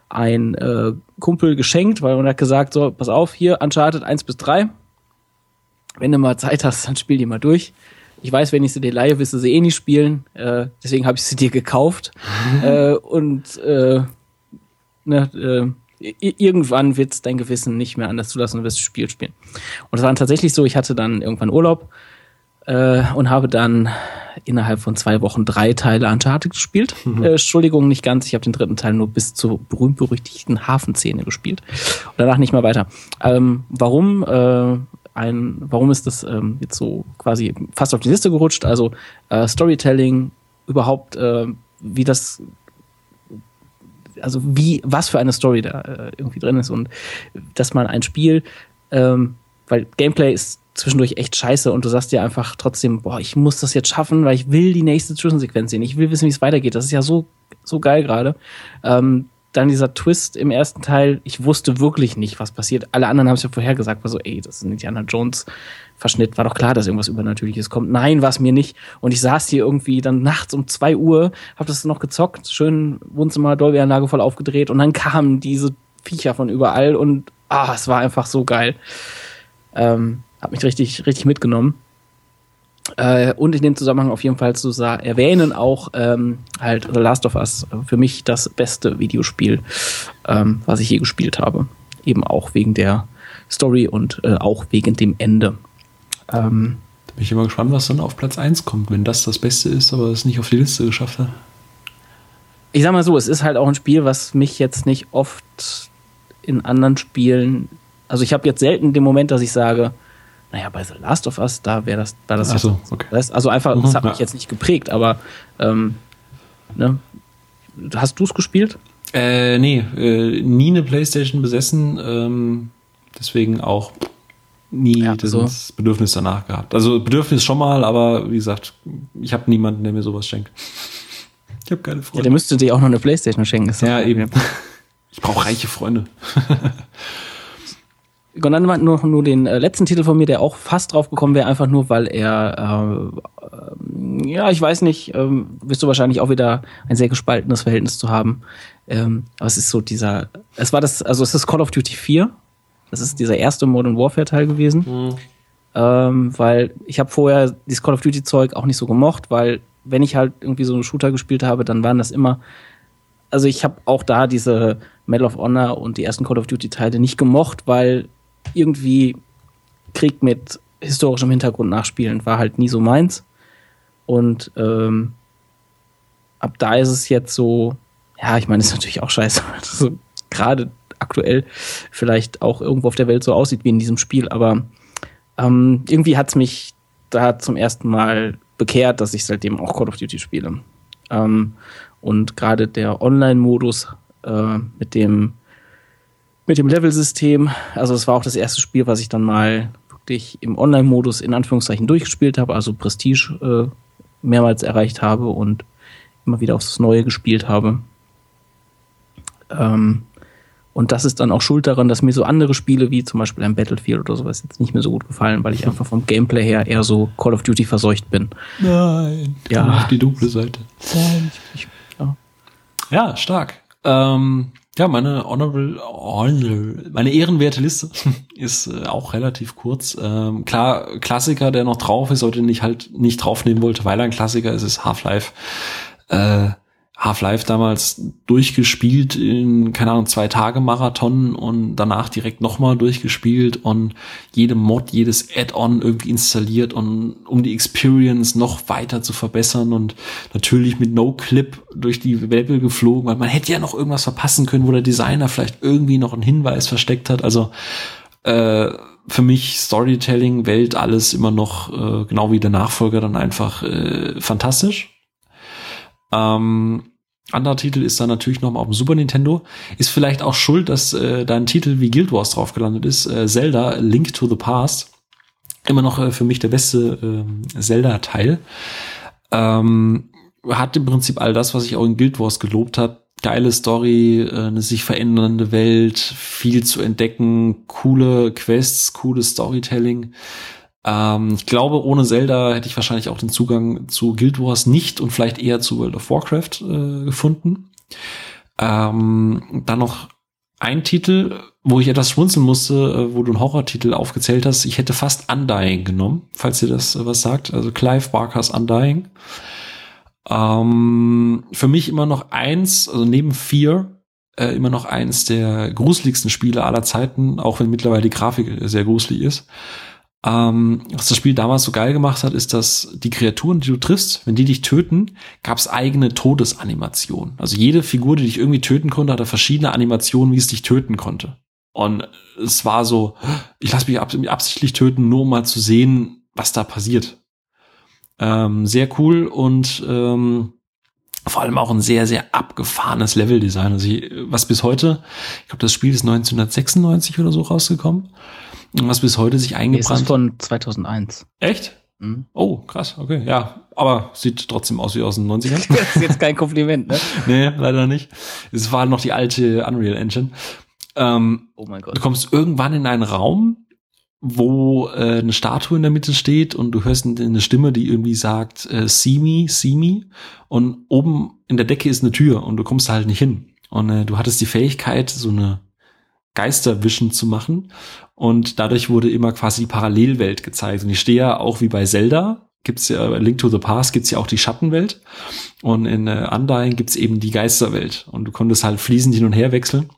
ein äh, Kumpel geschenkt, weil er hat gesagt, so, pass auf, hier, Uncharted 1 bis 3. Wenn du mal Zeit hast, dann spiel die mal durch. Ich weiß, wenn ich sie dir leihe, wirst du sie eh nicht spielen. Äh, deswegen habe ich sie dir gekauft. äh, und äh, ne, äh, irgendwann wird dein Gewissen nicht mehr anders zulassen und wirst das Spiel spielen. Und es war dann tatsächlich so, ich hatte dann irgendwann Urlaub äh, und habe dann innerhalb von zwei Wochen drei Teile Uncharted gespielt. Mhm. Äh, Entschuldigung, nicht ganz. Ich habe den dritten Teil nur bis zur berühmt-berüchtigten Hafenszene gespielt. Und danach nicht mehr weiter. Ähm, warum? Äh, ein, warum ist das ähm, jetzt so quasi fast auf die Liste gerutscht? Also äh, Storytelling, überhaupt, äh, wie das, also wie, was für eine Story da äh, irgendwie drin ist und dass man ein Spiel, ähm, weil Gameplay ist zwischendurch echt scheiße und du sagst dir einfach trotzdem, boah, ich muss das jetzt schaffen, weil ich will die nächste Zwischensequenz sehen. Ich will wissen, wie es weitergeht. Das ist ja so, so geil gerade. Ähm, dann dieser Twist im ersten Teil, ich wusste wirklich nicht, was passiert. Alle anderen haben es ja vorher gesagt, war so, ey, das ist ein Indiana Jones Verschnitt, war doch klar, dass irgendwas Übernatürliches kommt. Nein, war es mir nicht. Und ich saß hier irgendwie dann nachts um zwei Uhr, hab das noch gezockt, schön Wohnzimmer, Dolby-Anlage voll aufgedreht und dann kamen diese Viecher von überall und ah, es war einfach so geil. Ähm, hat mich richtig, richtig mitgenommen. Äh, und in dem Zusammenhang auf jeden Fall zu erwähnen auch ähm, halt The Last of Us für mich das beste Videospiel, ähm, was ich je gespielt habe. Eben auch wegen der Story und äh, auch wegen dem Ende. Ähm, da bin ich immer gespannt, was dann auf Platz 1 kommt, wenn das das Beste ist, aber es nicht auf die Liste geschafft hat. Ich sag mal so, es ist halt auch ein Spiel, was mich jetzt nicht oft in anderen Spielen, also ich habe jetzt selten den Moment, dass ich sage, naja, bei The Last of Us, da wäre das, war das Ach so, okay. Das, also einfach, das hat mich jetzt nicht geprägt, aber ähm, ne? hast du es gespielt? Äh, nee, äh, nie eine Playstation besessen, ähm, deswegen auch nie ja, das so. Bedürfnis danach gehabt. Also Bedürfnis schon mal, aber wie gesagt, ich habe niemanden, der mir sowas schenkt. Ich habe keine Freunde. Ja, der müsste dir auch noch eine Playstation schenken. Ja, eben. Ich brauche reiche Freunde. Und dann nur, nur den äh, letzten Titel von mir, der auch fast drauf gekommen wäre, einfach nur, weil er, äh, ja, ich weiß nicht, ähm, wirst du wahrscheinlich auch wieder ein sehr gespaltenes Verhältnis zu haben. Ähm, aber es ist so dieser, es war das, also es ist Call of Duty 4. Das ist dieser erste Modern Warfare Teil gewesen. Mhm. Ähm, weil ich habe vorher dieses Call of Duty Zeug auch nicht so gemocht, weil wenn ich halt irgendwie so einen Shooter gespielt habe, dann waren das immer, also ich habe auch da diese Medal of Honor und die ersten Call of Duty Teile nicht gemocht, weil irgendwie Krieg mit historischem Hintergrund nachspielen war halt nie so meins. Und ähm, ab da ist es jetzt so, ja, ich meine, ist natürlich auch scheiße, so gerade aktuell vielleicht auch irgendwo auf der Welt so aussieht wie in diesem Spiel, aber ähm, irgendwie hat es mich da zum ersten Mal bekehrt, dass ich seitdem auch Call of Duty spiele. Ähm, und gerade der Online-Modus äh, mit dem mit dem Level-System. Also es war auch das erste Spiel, was ich dann mal wirklich im Online-Modus in Anführungszeichen durchgespielt habe, also Prestige äh, mehrmals erreicht habe und immer wieder aufs Neue gespielt habe. Ähm, und das ist dann auch schuld daran, dass mir so andere Spiele wie zum Beispiel ein Battlefield oder sowas jetzt nicht mehr so gut gefallen, weil ich einfach vom Gameplay her eher so Call of Duty verseucht bin. Nein, ja. auf die dunkle Seite. Nein, ich, ja. ja, stark. Ähm, ja, meine honorable, honorable meine ehrenwerte Liste ist äh, auch relativ kurz. Ähm, klar, Klassiker, der noch drauf ist, sollte ich halt nicht draufnehmen wollte, weil er ein Klassiker ist, ist Half-Life. Äh, Half-Life damals durchgespielt in, keine Ahnung, zwei Tage Marathon und danach direkt nochmal durchgespielt und jede Mod, jedes Add-on irgendwie installiert und um die Experience noch weiter zu verbessern und natürlich mit No-Clip durch die Level geflogen, weil man hätte ja noch irgendwas verpassen können, wo der Designer vielleicht irgendwie noch einen Hinweis versteckt hat. Also äh, für mich Storytelling, Welt, alles immer noch, äh, genau wie der Nachfolger, dann einfach äh, fantastisch. Ähm, anderer Titel ist dann natürlich nochmal auf dem Super Nintendo. Ist vielleicht auch schuld, dass äh, da ein Titel wie Guild Wars drauf gelandet ist. Äh, Zelda, Link to the Past. Immer noch äh, für mich der beste äh, Zelda-Teil. Ähm, hat im Prinzip all das, was ich auch in Guild Wars gelobt habe. Geile Story, äh, eine sich verändernde Welt, viel zu entdecken, coole Quests, cooles Storytelling. Ähm, ich glaube, ohne Zelda hätte ich wahrscheinlich auch den Zugang zu Guild Wars nicht und vielleicht eher zu World of Warcraft äh, gefunden. Ähm, dann noch ein Titel, wo ich etwas schmunzeln musste, äh, wo du einen Horrortitel aufgezählt hast. Ich hätte fast Undying genommen, falls ihr das äh, was sagt. Also Clive Barkers Undying. Ähm, für mich immer noch eins, also neben Fear, äh, immer noch eins der gruseligsten Spiele aller Zeiten, auch wenn mittlerweile die Grafik sehr gruselig ist. Ähm, was das Spiel damals so geil gemacht hat, ist, dass die Kreaturen, die du triffst, wenn die dich töten, gab es eigene Todesanimationen. Also jede Figur, die dich irgendwie töten konnte, hatte verschiedene Animationen, wie es dich töten konnte. Und es war so, ich lasse mich absichtlich töten, nur um mal zu sehen, was da passiert. Ähm, sehr cool und ähm, vor allem auch ein sehr, sehr abgefahrenes Leveldesign. Also ich, was bis heute, ich glaube, das Spiel ist 1996 oder so rausgekommen. Was bis heute sich eingebrannt. Nee, ist von 2001. Echt? Mhm. Oh, krass, okay, ja. Aber sieht trotzdem aus wie aus den 90ern. das ist jetzt kein Kompliment, ne? nee, leider nicht. Es war noch die alte Unreal Engine. Ähm, oh mein Gott. Du kommst irgendwann in einen Raum, wo äh, eine Statue in der Mitte steht und du hörst eine Stimme, die irgendwie sagt, äh, see me, see me. Und oben in der Decke ist eine Tür und du kommst halt nicht hin. Und äh, du hattest die Fähigkeit, so eine Geisterwischen zu machen. Und dadurch wurde immer quasi die Parallelwelt gezeigt. Und ich stehe ja auch wie bei Zelda, gibt's ja, Link to the Past gibt's ja auch die Schattenwelt. Und in äh, Undying gibt's eben die Geisterwelt. Und du konntest halt fließend hin und her wechseln.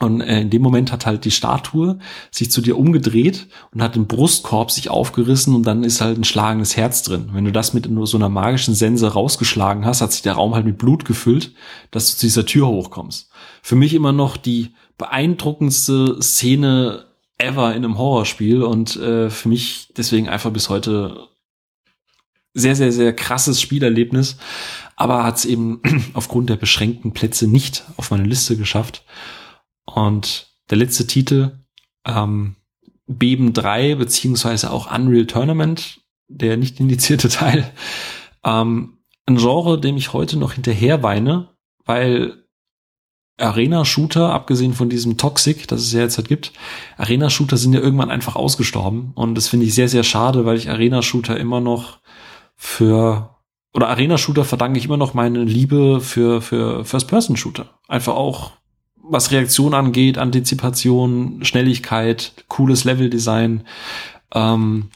Und äh, in dem Moment hat halt die Statue sich zu dir umgedreht und hat den Brustkorb sich aufgerissen und dann ist halt ein schlagendes Herz drin. Wenn du das mit nur so einer magischen Sense rausgeschlagen hast, hat sich der Raum halt mit Blut gefüllt, dass du zu dieser Tür hochkommst. Für mich immer noch die beeindruckendste Szene ever in einem Horrorspiel und äh, für mich deswegen einfach bis heute sehr, sehr, sehr krasses Spielerlebnis, aber hat es eben aufgrund der beschränkten Plätze nicht auf meine Liste geschafft. Und der letzte Titel, ähm, Beben 3, beziehungsweise auch Unreal Tournament, der nicht indizierte Teil, ähm, ein Genre, dem ich heute noch hinterher weine, weil Arena-Shooter, abgesehen von diesem Toxic, das es ja jetzt halt gibt, Arena-Shooter sind ja irgendwann einfach ausgestorben. Und das finde ich sehr, sehr schade, weil ich Arena-Shooter immer noch für, oder Arena-Shooter verdanke ich immer noch meine Liebe für, für First-Person-Shooter. Einfach auch, was Reaktion angeht, Antizipation, Schnelligkeit, cooles Level-Design. Ähm,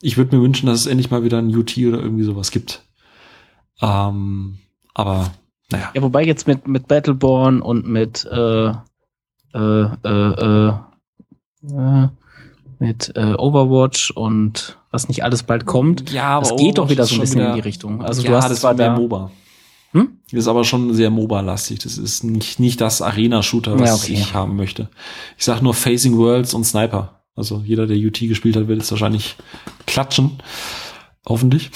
ich würde mir wünschen, dass es endlich mal wieder ein UT oder irgendwie sowas gibt. Ähm, aber naja. Ja, wobei jetzt mit, mit Battleborn und mit äh, äh, äh, äh, mit äh, Overwatch und was nicht alles bald kommt, ja, aber das geht doch wieder so ein bisschen wieder, in die Richtung. Also ja, du hast das zwar mehr MOBA. Hm? Das ist aber schon sehr MOBA-lastig. Das ist nicht, nicht das Arena-Shooter, was ja, okay. ich haben möchte. Ich sag nur Facing Worlds und Sniper. Also jeder, der UT gespielt hat, wird es wahrscheinlich klatschen. Hoffentlich.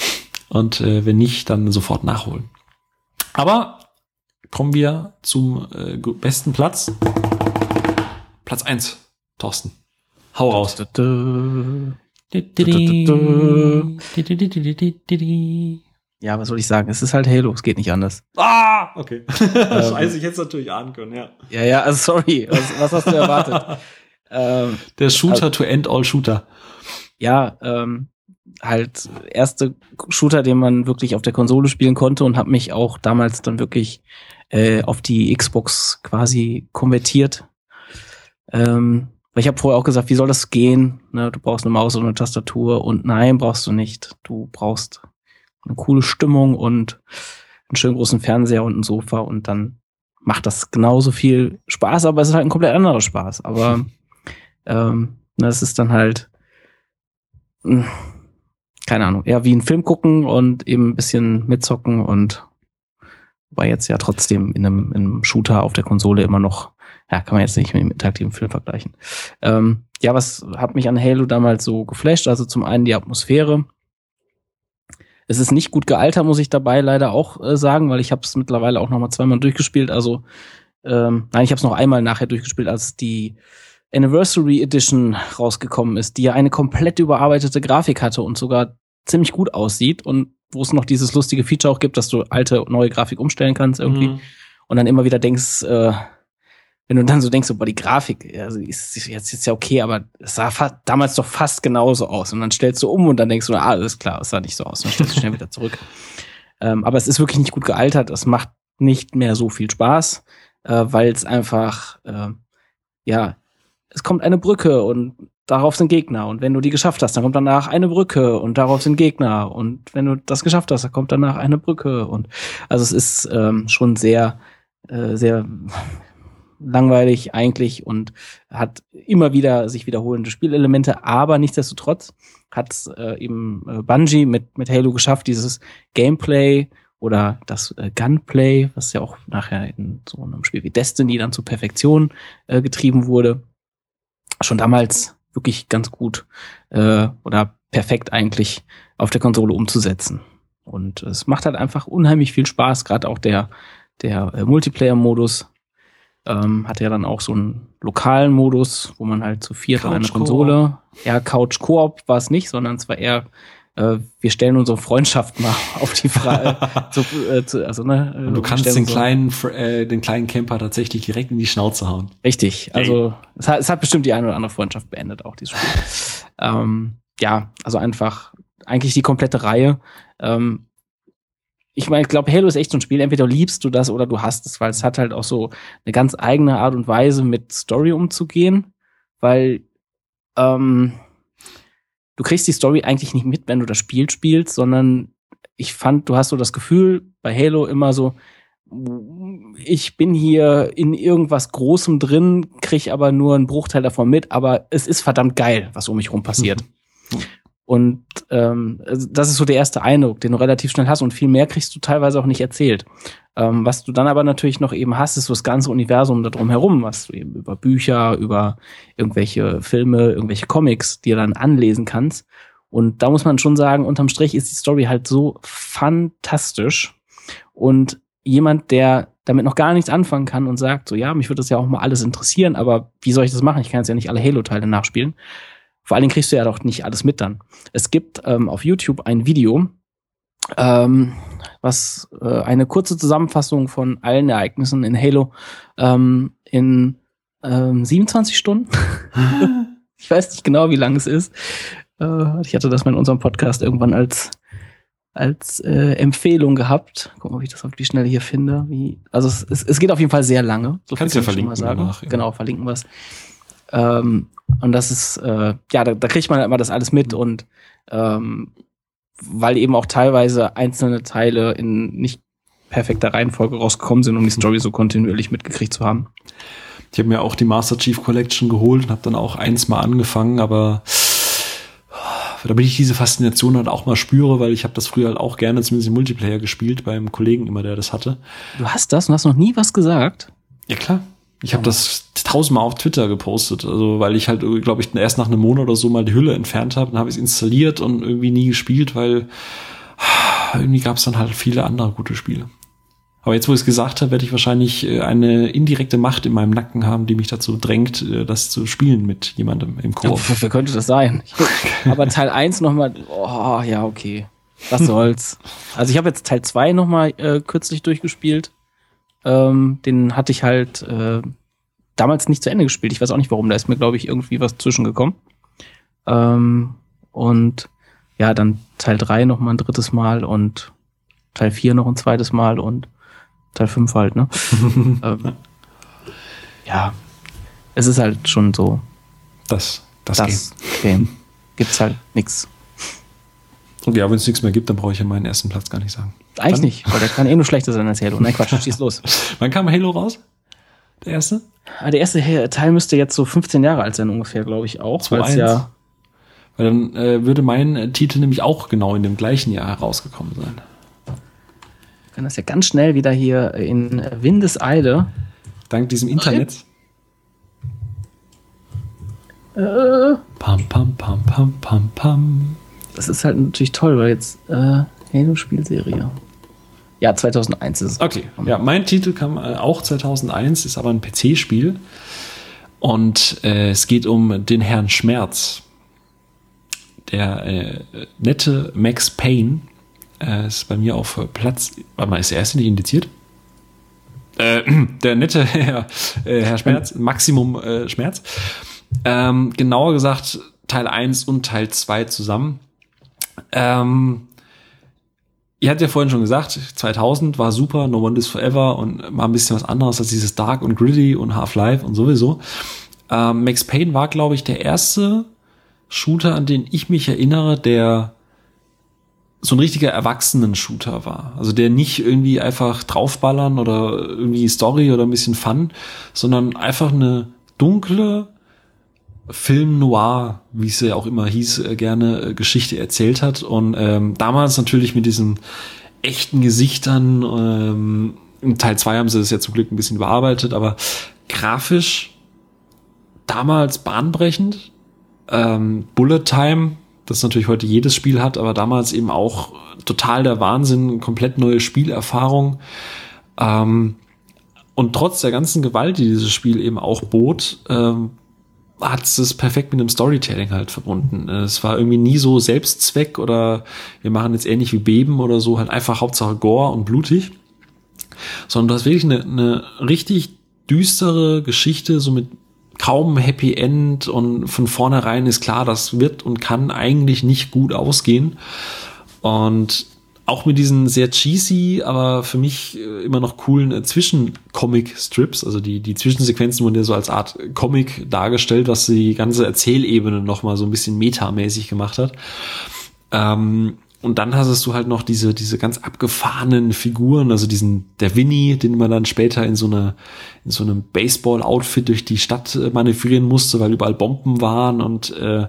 Und äh, wenn nicht, dann sofort nachholen. Aber kommen wir zum äh, besten Platz. Platz eins, Thorsten. Hau raus. Ja, was soll ich sagen? Es ist halt Halo, es geht nicht anders. Ah, okay. Scheiße, ich hätte es natürlich ahnen können, ja. Ja, ja, also sorry. Was, was hast du erwartet? ähm, Der Shooter also, to end all Shooter. Ja, ähm, halt erste Shooter, den man wirklich auf der Konsole spielen konnte und habe mich auch damals dann wirklich äh, auf die Xbox quasi konvertiert. Ähm, weil ich habe vorher auch gesagt, wie soll das gehen? Ne, du brauchst eine Maus und eine Tastatur und nein, brauchst du nicht. Du brauchst eine coole Stimmung und einen schönen großen Fernseher und ein Sofa und dann macht das genauso viel Spaß, aber es ist halt ein komplett anderer Spaß. Aber ähm, das ist dann halt hm, keine Ahnung, eher wie ein Film gucken und eben ein bisschen mitzocken und war jetzt ja trotzdem in einem, in einem Shooter auf der Konsole immer noch, ja, kann man jetzt nicht mit dem interaktiven Film vergleichen. Ähm, ja, was hat mich an Halo damals so geflasht? Also zum einen die Atmosphäre. Es ist nicht gut gealtert, muss ich dabei leider auch äh, sagen, weil ich habe es mittlerweile auch noch mal zweimal durchgespielt. Also ähm, nein, ich habe es noch einmal nachher durchgespielt, als die Anniversary Edition rausgekommen ist, die ja eine komplett überarbeitete Grafik hatte und sogar ziemlich gut aussieht und wo es noch dieses lustige Feature auch gibt, dass du alte, neue Grafik umstellen kannst irgendwie. Mhm. Und dann immer wieder denkst, äh, wenn du dann so denkst, so, boah, die Grafik, also ist jetzt, jetzt ja okay, aber es sah damals doch fast genauso aus. Und dann stellst du um und dann denkst du, ah, alles klar, es sah nicht so aus. Und dann stellst du schnell wieder zurück. Ähm, aber es ist wirklich nicht gut gealtert. Es macht nicht mehr so viel Spaß, äh, weil es einfach, äh, ja, es kommt eine Brücke und darauf sind Gegner. Und wenn du die geschafft hast, dann kommt danach eine Brücke und darauf sind Gegner. Und wenn du das geschafft hast, dann kommt danach eine Brücke. Und also es ist ähm, schon sehr, äh, sehr langweilig eigentlich und hat immer wieder sich wiederholende Spielelemente, aber nichtsdestotrotz hat äh, eben äh, Bungie mit, mit Halo geschafft, dieses Gameplay oder das äh, Gunplay, was ja auch nachher in so einem Spiel wie Destiny dann zur Perfektion äh, getrieben wurde, schon damals wirklich ganz gut äh, oder perfekt eigentlich auf der Konsole umzusetzen. Und es macht halt einfach unheimlich viel Spaß, gerade auch der, der äh, Multiplayer-Modus ähm, hat ja dann auch so einen lokalen Modus, wo man halt zu viert an einer Konsole, ja, Couch Koop war es nicht, sondern es war eher äh, wir stellen unsere Freundschaft mal auf die Frage. so, äh, zu, also, ne, Und du kannst den so kleinen, äh, den kleinen Camper tatsächlich direkt in die Schnauze hauen. Richtig. Also es hat, es hat bestimmt die eine oder andere Freundschaft beendet, auch dieses Spiel. ähm, ja, also einfach eigentlich die komplette Reihe. Ähm, ich meine, ich glaube, Halo ist echt so ein Spiel. Entweder liebst du das oder du hast es, weil es hat halt auch so eine ganz eigene Art und Weise, mit Story umzugehen, weil ähm, du kriegst die Story eigentlich nicht mit, wenn du das Spiel spielst, sondern ich fand, du hast so das Gefühl bei Halo immer so, ich bin hier in irgendwas Großem drin, krieg aber nur einen Bruchteil davon mit, aber es ist verdammt geil, was um mich rum passiert. Und ähm, also das ist so der erste Eindruck, den du relativ schnell hast und viel mehr kriegst du teilweise auch nicht erzählt. Ähm, was du dann aber natürlich noch eben hast, ist so das ganze Universum da drum herum, was du eben über Bücher, über irgendwelche Filme, irgendwelche Comics dir dann anlesen kannst. Und da muss man schon sagen, unterm Strich ist die Story halt so fantastisch. Und jemand, der damit noch gar nichts anfangen kann und sagt, so ja, mich würde das ja auch mal alles interessieren, aber wie soll ich das machen? Ich kann jetzt ja nicht alle Halo-Teile nachspielen vor allen Dingen kriegst du ja doch nicht alles mit dann. Es gibt ähm, auf YouTube ein Video, ähm, was äh, eine kurze Zusammenfassung von allen Ereignissen in Halo ähm, in ähm, 27 Stunden. ich weiß nicht genau, wie lang es ist. Äh, ich hatte das mal in unserem Podcast irgendwann als als äh, Empfehlung gehabt. Gucken, ob ich das auf die Schnelle hier finde. Wie, also es, es, es geht auf jeden Fall sehr lange. So Kannst du ja verlinken. Mal sagen. Danach, ja. Genau, verlinken wir es. Ähm, und das ist, äh, ja, da, da kriegt man halt immer das alles mit und ähm, weil eben auch teilweise einzelne Teile in nicht perfekter Reihenfolge rausgekommen sind, um die Story so kontinuierlich mitgekriegt zu haben. Ich habe mir auch die Master Chief Collection geholt und habe dann auch eins mal angefangen, aber damit ich diese Faszination halt auch mal spüre, weil ich habe das früher halt auch gerne zumindest im Multiplayer gespielt, beim Kollegen immer, der das hatte. Du hast das und hast noch nie was gesagt? Ja, klar. Ich habe das tausendmal auf Twitter gepostet, also weil ich halt, glaube ich, erst nach einem Monat oder so mal die Hülle entfernt habe, dann habe ich es installiert und irgendwie nie gespielt, weil irgendwie gab es dann halt viele andere gute Spiele. Aber jetzt, wo ich es gesagt habe, werde ich wahrscheinlich äh, eine indirekte Macht in meinem Nacken haben, die mich dazu drängt, äh, das zu spielen mit jemandem im Koop. Ja, wer könnte das sein? Aber Teil 1 nochmal, oh ja, okay. Was soll's. Also ich habe jetzt Teil 2 nochmal äh, kürzlich durchgespielt. Ähm, den hatte ich halt äh, damals nicht zu Ende gespielt. Ich weiß auch nicht warum. Da ist mir, glaube ich, irgendwie was zwischengekommen. Ähm, und ja, dann Teil 3 noch mal ein drittes Mal und Teil 4 noch ein zweites Mal und Teil 5 halt, ne? ähm, ja, es ist halt schon so. Das, das, das Game. Game. Gibt's halt nix. Ja, wenn es nichts mehr gibt, dann brauche ich ja meinen ersten Platz gar nicht sagen. Eigentlich dann? nicht, weil der kann eh nur schlechter sein als Halo. Nein, Quatsch, schieß los. Wann kam Halo raus? Der erste? Ah, der erste Teil müsste jetzt so 15 Jahre alt sein ungefähr, glaube ich auch. Weil ja weil dann äh, würde mein äh, Titel nämlich auch genau in dem gleichen Jahr herausgekommen sein. Wir können das ja ganz schnell wieder hier in Windeseile. Dank diesem Internet. Äh, pam, pam, pam, pam, pam, pam. Das ist halt natürlich toll, weil jetzt äh, Halo-Spielserie. Ja, 2001 ist es. Okay, ja, mein Titel kam äh, auch 2001, ist aber ein PC-Spiel. Und äh, es geht um den Herrn Schmerz. Der äh, nette Max Payne äh, ist bei mir auf Platz. Warte mal, ist der erste nicht indiziert? äh, der nette Herr, äh, Herr Schmerz, Maximum äh, Schmerz. Ähm, genauer gesagt Teil 1 und Teil 2 zusammen. Ähm, ihr habt ja vorhin schon gesagt, 2000 war super, No One Is Forever und war ein bisschen was anderes als dieses Dark und Gritty und Half-Life und sowieso. Ähm, Max Payne war, glaube ich, der erste Shooter, an den ich mich erinnere, der so ein richtiger Erwachsenen-Shooter war. Also der nicht irgendwie einfach draufballern oder irgendwie Story oder ein bisschen Fun, sondern einfach eine dunkle Film Noir, wie es ja auch immer hieß, äh, gerne äh, Geschichte erzählt hat. Und ähm, damals natürlich mit diesen echten Gesichtern, ähm, im Teil 2 haben sie das ja zum Glück ein bisschen überarbeitet, aber grafisch damals bahnbrechend. Ähm, Bullet Time, das natürlich heute jedes Spiel hat, aber damals eben auch total der Wahnsinn, komplett neue Spielerfahrung. Ähm, und trotz der ganzen Gewalt, die dieses Spiel eben auch bot, ähm, hat es perfekt mit einem Storytelling halt verbunden. Es war irgendwie nie so Selbstzweck oder wir machen jetzt ähnlich wie Beben oder so, halt einfach Hauptsache Gore und blutig. Sondern du hast wirklich eine, eine richtig düstere Geschichte, so mit kaum Happy End und von vornherein ist klar, das wird und kann eigentlich nicht gut ausgehen. Und auch mit diesen sehr cheesy, aber für mich äh, immer noch coolen äh, Zwischen-Comic-Strips, also die, die Zwischensequenzen wurden ja so als Art Comic dargestellt, was die ganze Erzählebene nochmal so ein bisschen metamäßig gemacht hat. Ähm, und dann hast du halt noch diese, diese ganz abgefahrenen Figuren, also diesen, der Winnie, den man dann später in so einer, in so einem Baseball-Outfit durch die Stadt äh, manövrieren musste, weil überall Bomben waren und äh,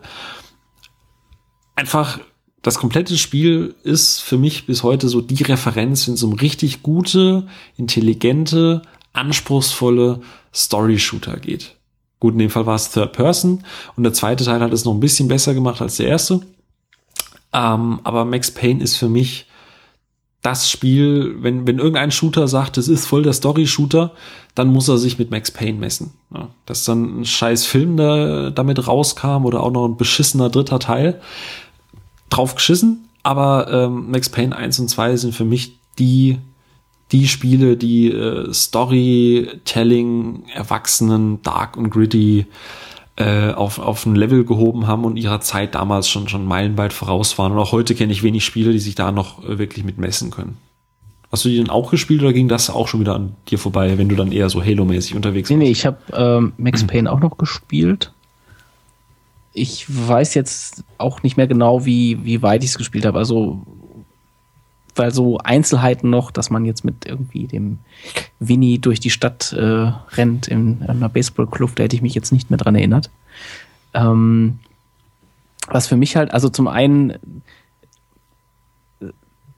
einfach das komplette Spiel ist für mich bis heute so die Referenz, wenn es um richtig gute, intelligente, anspruchsvolle Story-Shooter geht. Gut, in dem Fall war es Third Person und der zweite Teil hat es noch ein bisschen besser gemacht als der erste. Ähm, aber Max Payne ist für mich das Spiel, wenn, wenn irgendein Shooter sagt, es ist voll der Story-Shooter, dann muss er sich mit Max Payne messen. Ja, dass dann ein scheiß Film da, damit rauskam oder auch noch ein beschissener dritter Teil, drauf geschissen. Aber ähm, Max Payne 1 und 2 sind für mich die, die Spiele, die äh, Storytelling, Erwachsenen, Dark und Gritty äh, auf, auf ein Level gehoben haben und ihrer Zeit damals schon, schon meilenweit voraus waren. Und auch heute kenne ich wenig Spiele, die sich da noch äh, wirklich mit messen können. Hast du die denn auch gespielt oder ging das auch schon wieder an dir vorbei, wenn du dann eher so Halo-mäßig unterwegs nee, warst? Nee, ich habe ähm, Max Payne auch noch gespielt. Ich weiß jetzt auch nicht mehr genau, wie, wie weit ich es gespielt habe. Also weil so Einzelheiten noch, dass man jetzt mit irgendwie dem Winnie durch die Stadt äh, rennt in, in einer Baseballkluft, da hätte ich mich jetzt nicht mehr dran erinnert. Ähm, was für mich halt, also zum einen,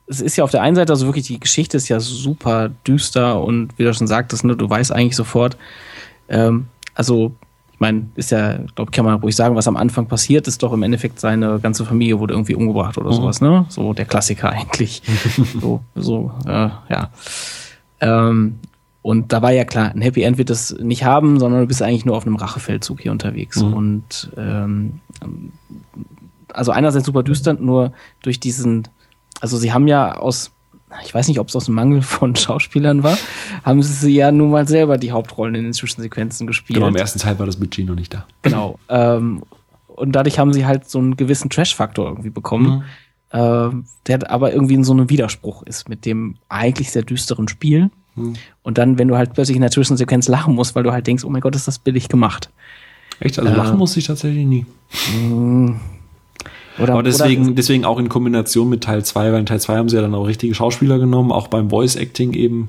es ist ja auf der einen Seite, also wirklich die Geschichte ist ja super düster und wie du schon sagtest, ne, du weißt eigentlich sofort, ähm, also ich meine, ist ja, glaube kann man ruhig sagen, was am Anfang passiert, ist doch im Endeffekt seine ganze Familie wurde irgendwie umgebracht oder mhm. sowas, ne? So der Klassiker eigentlich. so, so, äh, ja. Ähm, und da war ja klar, ein Happy End wird es nicht haben, sondern du bist eigentlich nur auf einem Rachefeldzug hier unterwegs. Mhm. Und ähm, also einerseits super düster, nur durch diesen, also sie haben ja aus ich weiß nicht, ob es aus dem Mangel von Schauspielern war, haben sie ja nun mal selber die Hauptrollen in den Zwischensequenzen gespielt. Genau, im ersten Teil war das Budget noch nicht da. Genau. Ähm, und dadurch haben sie halt so einen gewissen Trash-Faktor irgendwie bekommen, mhm. äh, der aber irgendwie in so einem Widerspruch ist mit dem eigentlich sehr düsteren Spiel. Mhm. Und dann, wenn du halt plötzlich in der Zwischensequenz lachen musst, weil du halt denkst, oh mein Gott, ist das billig gemacht. Echt? Also lachen äh, musste ich tatsächlich nie. Oder, Aber deswegen, oder deswegen auch in Kombination mit Teil 2, weil in Teil 2 haben sie ja dann auch richtige Schauspieler genommen, auch beim Voice Acting eben.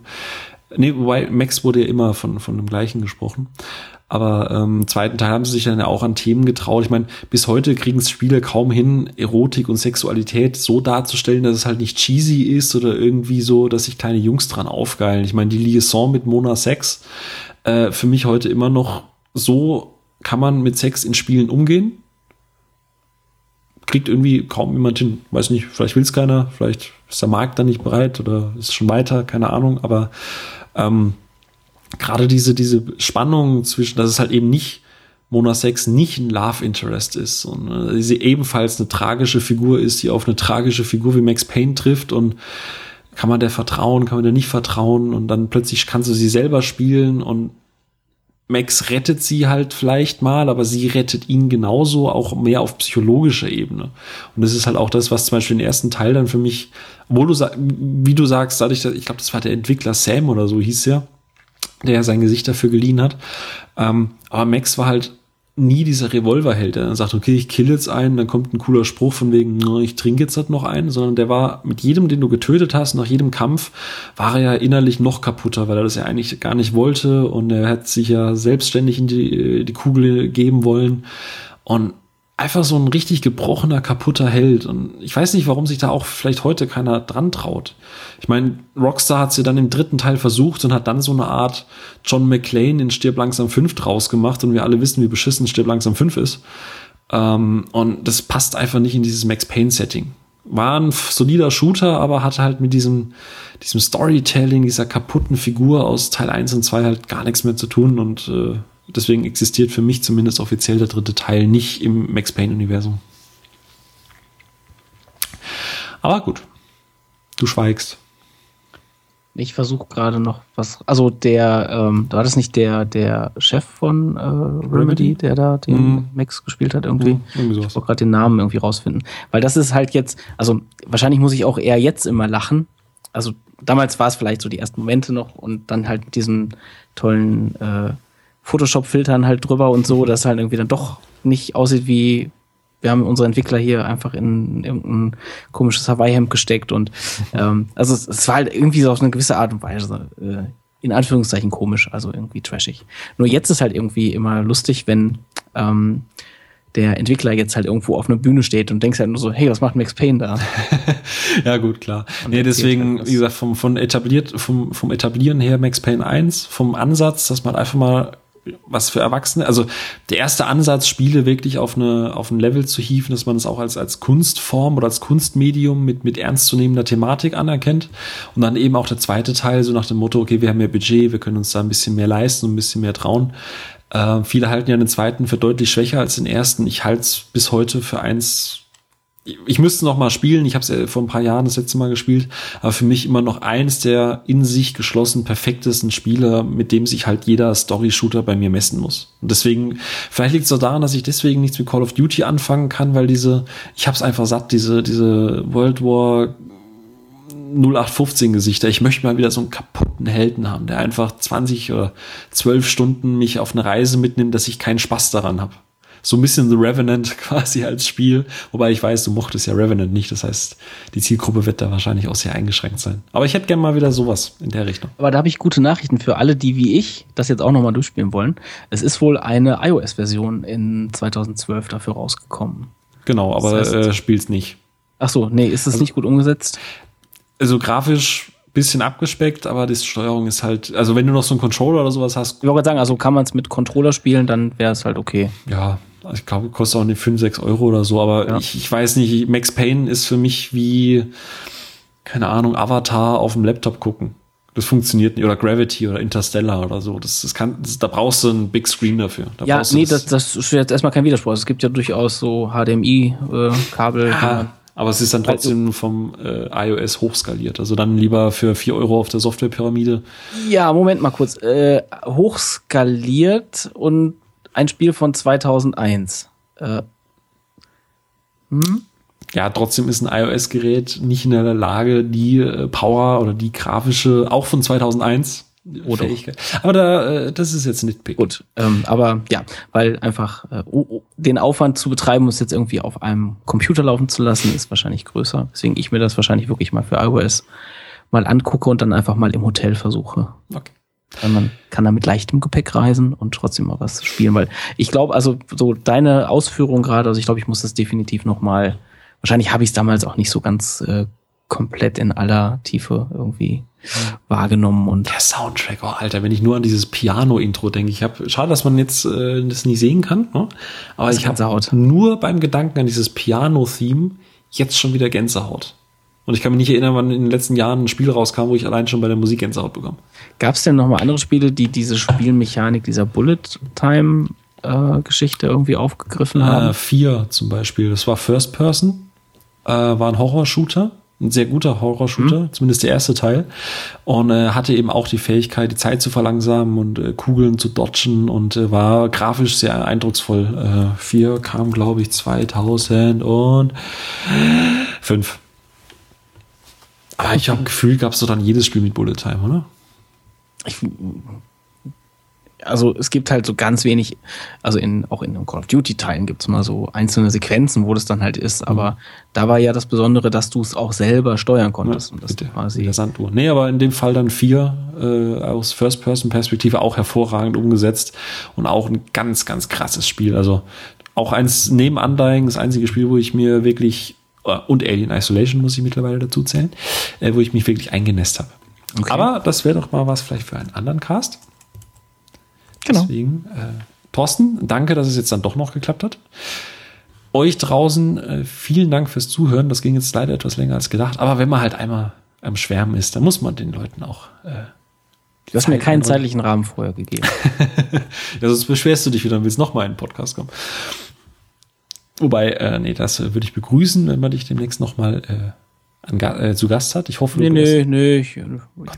Nee, wobei Max wurde ja immer von, von dem gleichen gesprochen. Aber ähm, im zweiten Teil haben sie sich dann ja auch an Themen getraut. Ich meine, bis heute kriegen es Spieler kaum hin, Erotik und Sexualität so darzustellen, dass es halt nicht cheesy ist oder irgendwie so, dass sich kleine Jungs dran aufgeilen. Ich meine, die Liaison mit Mona Sex, äh, für mich heute immer noch so kann man mit Sex in Spielen umgehen kriegt irgendwie kaum jemand hin. Weiß nicht, vielleicht will es keiner, vielleicht ist der Markt da nicht bereit oder ist schon weiter, keine Ahnung. Aber ähm, gerade diese, diese Spannung zwischen, dass es halt eben nicht Mona Sex nicht ein Love Interest ist und äh, sie ebenfalls eine tragische Figur ist, die auf eine tragische Figur wie Max Payne trifft und kann man der vertrauen, kann man der nicht vertrauen und dann plötzlich kannst du sie selber spielen und Max rettet sie halt vielleicht mal, aber sie rettet ihn genauso, auch mehr auf psychologischer Ebene. Und das ist halt auch das, was zum Beispiel den ersten Teil dann für mich, wo du wie du sagst, dadurch, ich glaube, das war der Entwickler Sam oder so hieß er, der sein Gesicht dafür geliehen hat. Ähm, aber Max war halt nie dieser Revolverheld, der dann sagt, okay, ich kill jetzt einen, dann kommt ein cooler Spruch von wegen, ich trinke jetzt halt noch einen, sondern der war mit jedem, den du getötet hast, nach jedem Kampf, war er ja innerlich noch kaputter, weil er das ja eigentlich gar nicht wollte und er hat sich ja selbstständig in die, die Kugel geben wollen. Und einfach so ein richtig gebrochener, kaputter Held. Und ich weiß nicht, warum sich da auch vielleicht heute keiner dran traut. Ich meine, Rockstar hat sie dann im dritten Teil versucht und hat dann so eine Art John McClane in Stirb langsam 5 draus gemacht und wir alle wissen, wie beschissen Stirb langsam 5 ist. Ähm, und das passt einfach nicht in dieses Max Payne Setting. War ein solider Shooter, aber hat halt mit diesem, diesem Storytelling, dieser kaputten Figur aus Teil 1 und 2 halt gar nichts mehr zu tun und äh, Deswegen existiert für mich zumindest offiziell der dritte Teil nicht im Max Payne-Universum. Aber gut, du schweigst. Ich versuche gerade noch was. Also der, ähm, war das nicht der, der Chef von äh, Remedy, der da den mm. Max gespielt hat irgendwie? Mm, irgendwie ich wollte gerade den Namen irgendwie rausfinden. Weil das ist halt jetzt, also wahrscheinlich muss ich auch eher jetzt immer lachen. Also damals war es vielleicht so die ersten Momente noch und dann halt mit diesen tollen äh, Photoshop-Filtern halt drüber und so, dass halt irgendwie dann doch nicht aussieht wie, wir haben unsere Entwickler hier einfach in irgendein komisches Hawaii-Hemd gesteckt und ähm, also es, es, war halt irgendwie so auf eine gewisse Art und Weise äh, in Anführungszeichen komisch, also irgendwie trashig. Nur jetzt ist halt irgendwie immer lustig, wenn ähm, der Entwickler jetzt halt irgendwo auf einer Bühne steht und denkst halt nur so, hey, was macht Max Payne da? ja, gut, klar. Und nee, deswegen, halt wie gesagt, vom, von etabliert, vom, vom Etablieren her Max Payne 1, vom Ansatz, dass man einfach mal was für Erwachsene. Also der erste Ansatz, Spiele wirklich auf eine auf ein Level zu hieven, dass man es auch als als Kunstform oder als Kunstmedium mit mit ernstzunehmender Thematik anerkennt. Und dann eben auch der zweite Teil so nach dem Motto, okay, wir haben mehr Budget, wir können uns da ein bisschen mehr leisten und ein bisschen mehr trauen. Äh, viele halten ja den zweiten für deutlich schwächer als den ersten. Ich halte es bis heute für eins ich müsste noch mal spielen. Ich habe es ja vor ein paar Jahren das letzte Mal gespielt, aber für mich immer noch eins der in sich geschlossen perfektesten Spiele, mit dem sich halt jeder Story-Shooter bei mir messen muss. Und deswegen, vielleicht liegt es auch daran, dass ich deswegen nichts mit Call of Duty anfangen kann, weil diese, ich habe es einfach satt, diese diese World War 0815 Gesichter. Ich möchte mal wieder so einen kaputten Helden haben, der einfach 20 oder 12 Stunden mich auf eine Reise mitnimmt, dass ich keinen Spaß daran habe so ein bisschen The Revenant quasi als Spiel. Wobei ich weiß, du mochtest ja Revenant nicht. Das heißt, die Zielgruppe wird da wahrscheinlich auch sehr eingeschränkt sein. Aber ich hätte gerne mal wieder sowas in der Richtung. Aber da habe ich gute Nachrichten für alle, die wie ich das jetzt auch nochmal durchspielen wollen. Es ist wohl eine iOS-Version in 2012 dafür rausgekommen. Genau, aber das heißt, äh, spielt's nicht. Ach so, nee, ist es also, nicht gut umgesetzt? Also grafisch bisschen abgespeckt, aber die Steuerung ist halt, also wenn du noch so einen Controller oder sowas hast. Ich wollte sagen, also kann man es mit Controller spielen, dann wäre es halt okay. Ja, ich glaube, kostet auch nicht 5, 6 Euro oder so, aber ja. ich, ich weiß nicht, Max Payne ist für mich wie, keine Ahnung, Avatar auf dem Laptop gucken. Das funktioniert nicht. Oder Gravity oder Interstellar oder so. Das, das kann, das, da brauchst du einen Big Screen dafür. Da ja, nee, das, das ist jetzt erstmal kein Widerspruch. Es gibt ja durchaus so HDMI-Kabel. Äh, ja, aber es ist dann trotzdem vom äh, iOS hochskaliert. Also dann lieber für 4 Euro auf der Softwarepyramide. Ja, Moment mal kurz. Äh, hochskaliert und ein Spiel von 2001. Äh, hm? Ja, trotzdem ist ein iOS-Gerät nicht in der Lage, die äh, Power oder die grafische, auch von 2001, oder Fähigkeit. Aber da, äh, das ist jetzt nicht. Gut, ähm, aber ja, weil einfach äh, den Aufwand zu betreiben, es jetzt irgendwie auf einem Computer laufen zu lassen, ist wahrscheinlich größer. Deswegen ich mir das wahrscheinlich wirklich mal für iOS mal angucke und dann einfach mal im Hotel versuche. Okay. Weil man kann da mit leichtem Gepäck reisen und trotzdem mal was spielen, weil ich glaube, also so deine Ausführung gerade, also ich glaube, ich muss das definitiv noch mal. Wahrscheinlich habe ich es damals auch nicht so ganz äh, komplett in aller Tiefe irgendwie wahrgenommen und der Soundtrack, oh Alter, wenn ich nur an dieses Piano-Intro denke, ich habe schade, dass man jetzt äh, das nie sehen kann, ne? aber das ich habe nur beim Gedanken an dieses Piano-Theme jetzt schon wieder Gänsehaut. Und ich kann mich nicht erinnern, wann in den letzten Jahren ein Spiel rauskam, wo ich allein schon bei der Musik Gänsehaut bekam. Gab es denn noch mal andere Spiele, die diese Spielmechanik dieser Bullet Time äh, Geschichte irgendwie aufgegriffen haben? Äh, vier zum Beispiel. Das war First Person, äh, war ein Horror-Shooter ein sehr guter Horror-Shooter, mhm. zumindest der erste Teil. Und äh, hatte eben auch die Fähigkeit, die Zeit zu verlangsamen und äh, Kugeln zu dodgen und äh, war grafisch sehr eindrucksvoll. Äh, vier kam, glaube ich, 2005. Aber ich habe Gefühl, gab es doch dann jedes Spiel mit Bullet Time, oder? Ich, also es gibt halt so ganz wenig, also in, auch in den Call of Duty-Teilen gibt es mal so einzelne Sequenzen, wo das dann halt ist, mhm. aber da war ja das Besondere, dass du es auch selber steuern konntest. Ja, und das bitte, quasi der Sanduhr. Nee, aber in dem Fall dann vier äh, aus First-Person-Perspektive auch hervorragend umgesetzt und auch ein ganz, ganz krasses Spiel. Also auch eins neben Undying, das einzige Spiel, wo ich mir wirklich und Alien Isolation muss ich mittlerweile dazu zählen, äh, wo ich mich wirklich eingenässt habe. Okay. Aber das wäre doch mal was vielleicht für einen anderen Cast. Genau. Deswegen, äh, Thorsten, danke, dass es jetzt dann doch noch geklappt hat. Euch draußen, äh, vielen Dank fürs Zuhören. Das ging jetzt leider etwas länger als gedacht. Aber wenn man halt einmal am Schwärmen ist, dann muss man den Leuten auch. Äh, du hast mir keinen zeitlichen Rahmen vorher gegeben. ja, sonst beschwerst du dich wieder und willst noch mal in den Podcast kommen. Wobei, äh, nee, das würde ich begrüßen, wenn man dich demnächst noch mal äh, an, äh, zu Gast hat. Ich hoffe, nee, nee, nee, ich, ich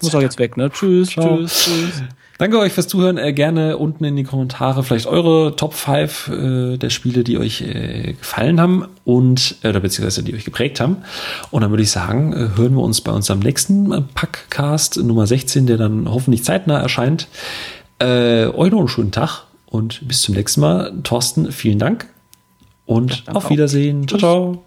muss auch jetzt weg, ne? Tschüss, Ciao. tschüss, tschüss. Danke euch fürs Zuhören. Äh, gerne unten in die Kommentare vielleicht eure Top 5 äh, der Spiele, die euch äh, gefallen haben und äh, oder beziehungsweise die euch geprägt haben. Und dann würde ich sagen, äh, hören wir uns bei unserem nächsten äh, Packcast Nummer 16, der dann hoffentlich zeitnah erscheint. Äh, euch noch einen schönen Tag und bis zum nächsten Mal. Thorsten, vielen Dank und auf Wiedersehen. Ciao, ciao.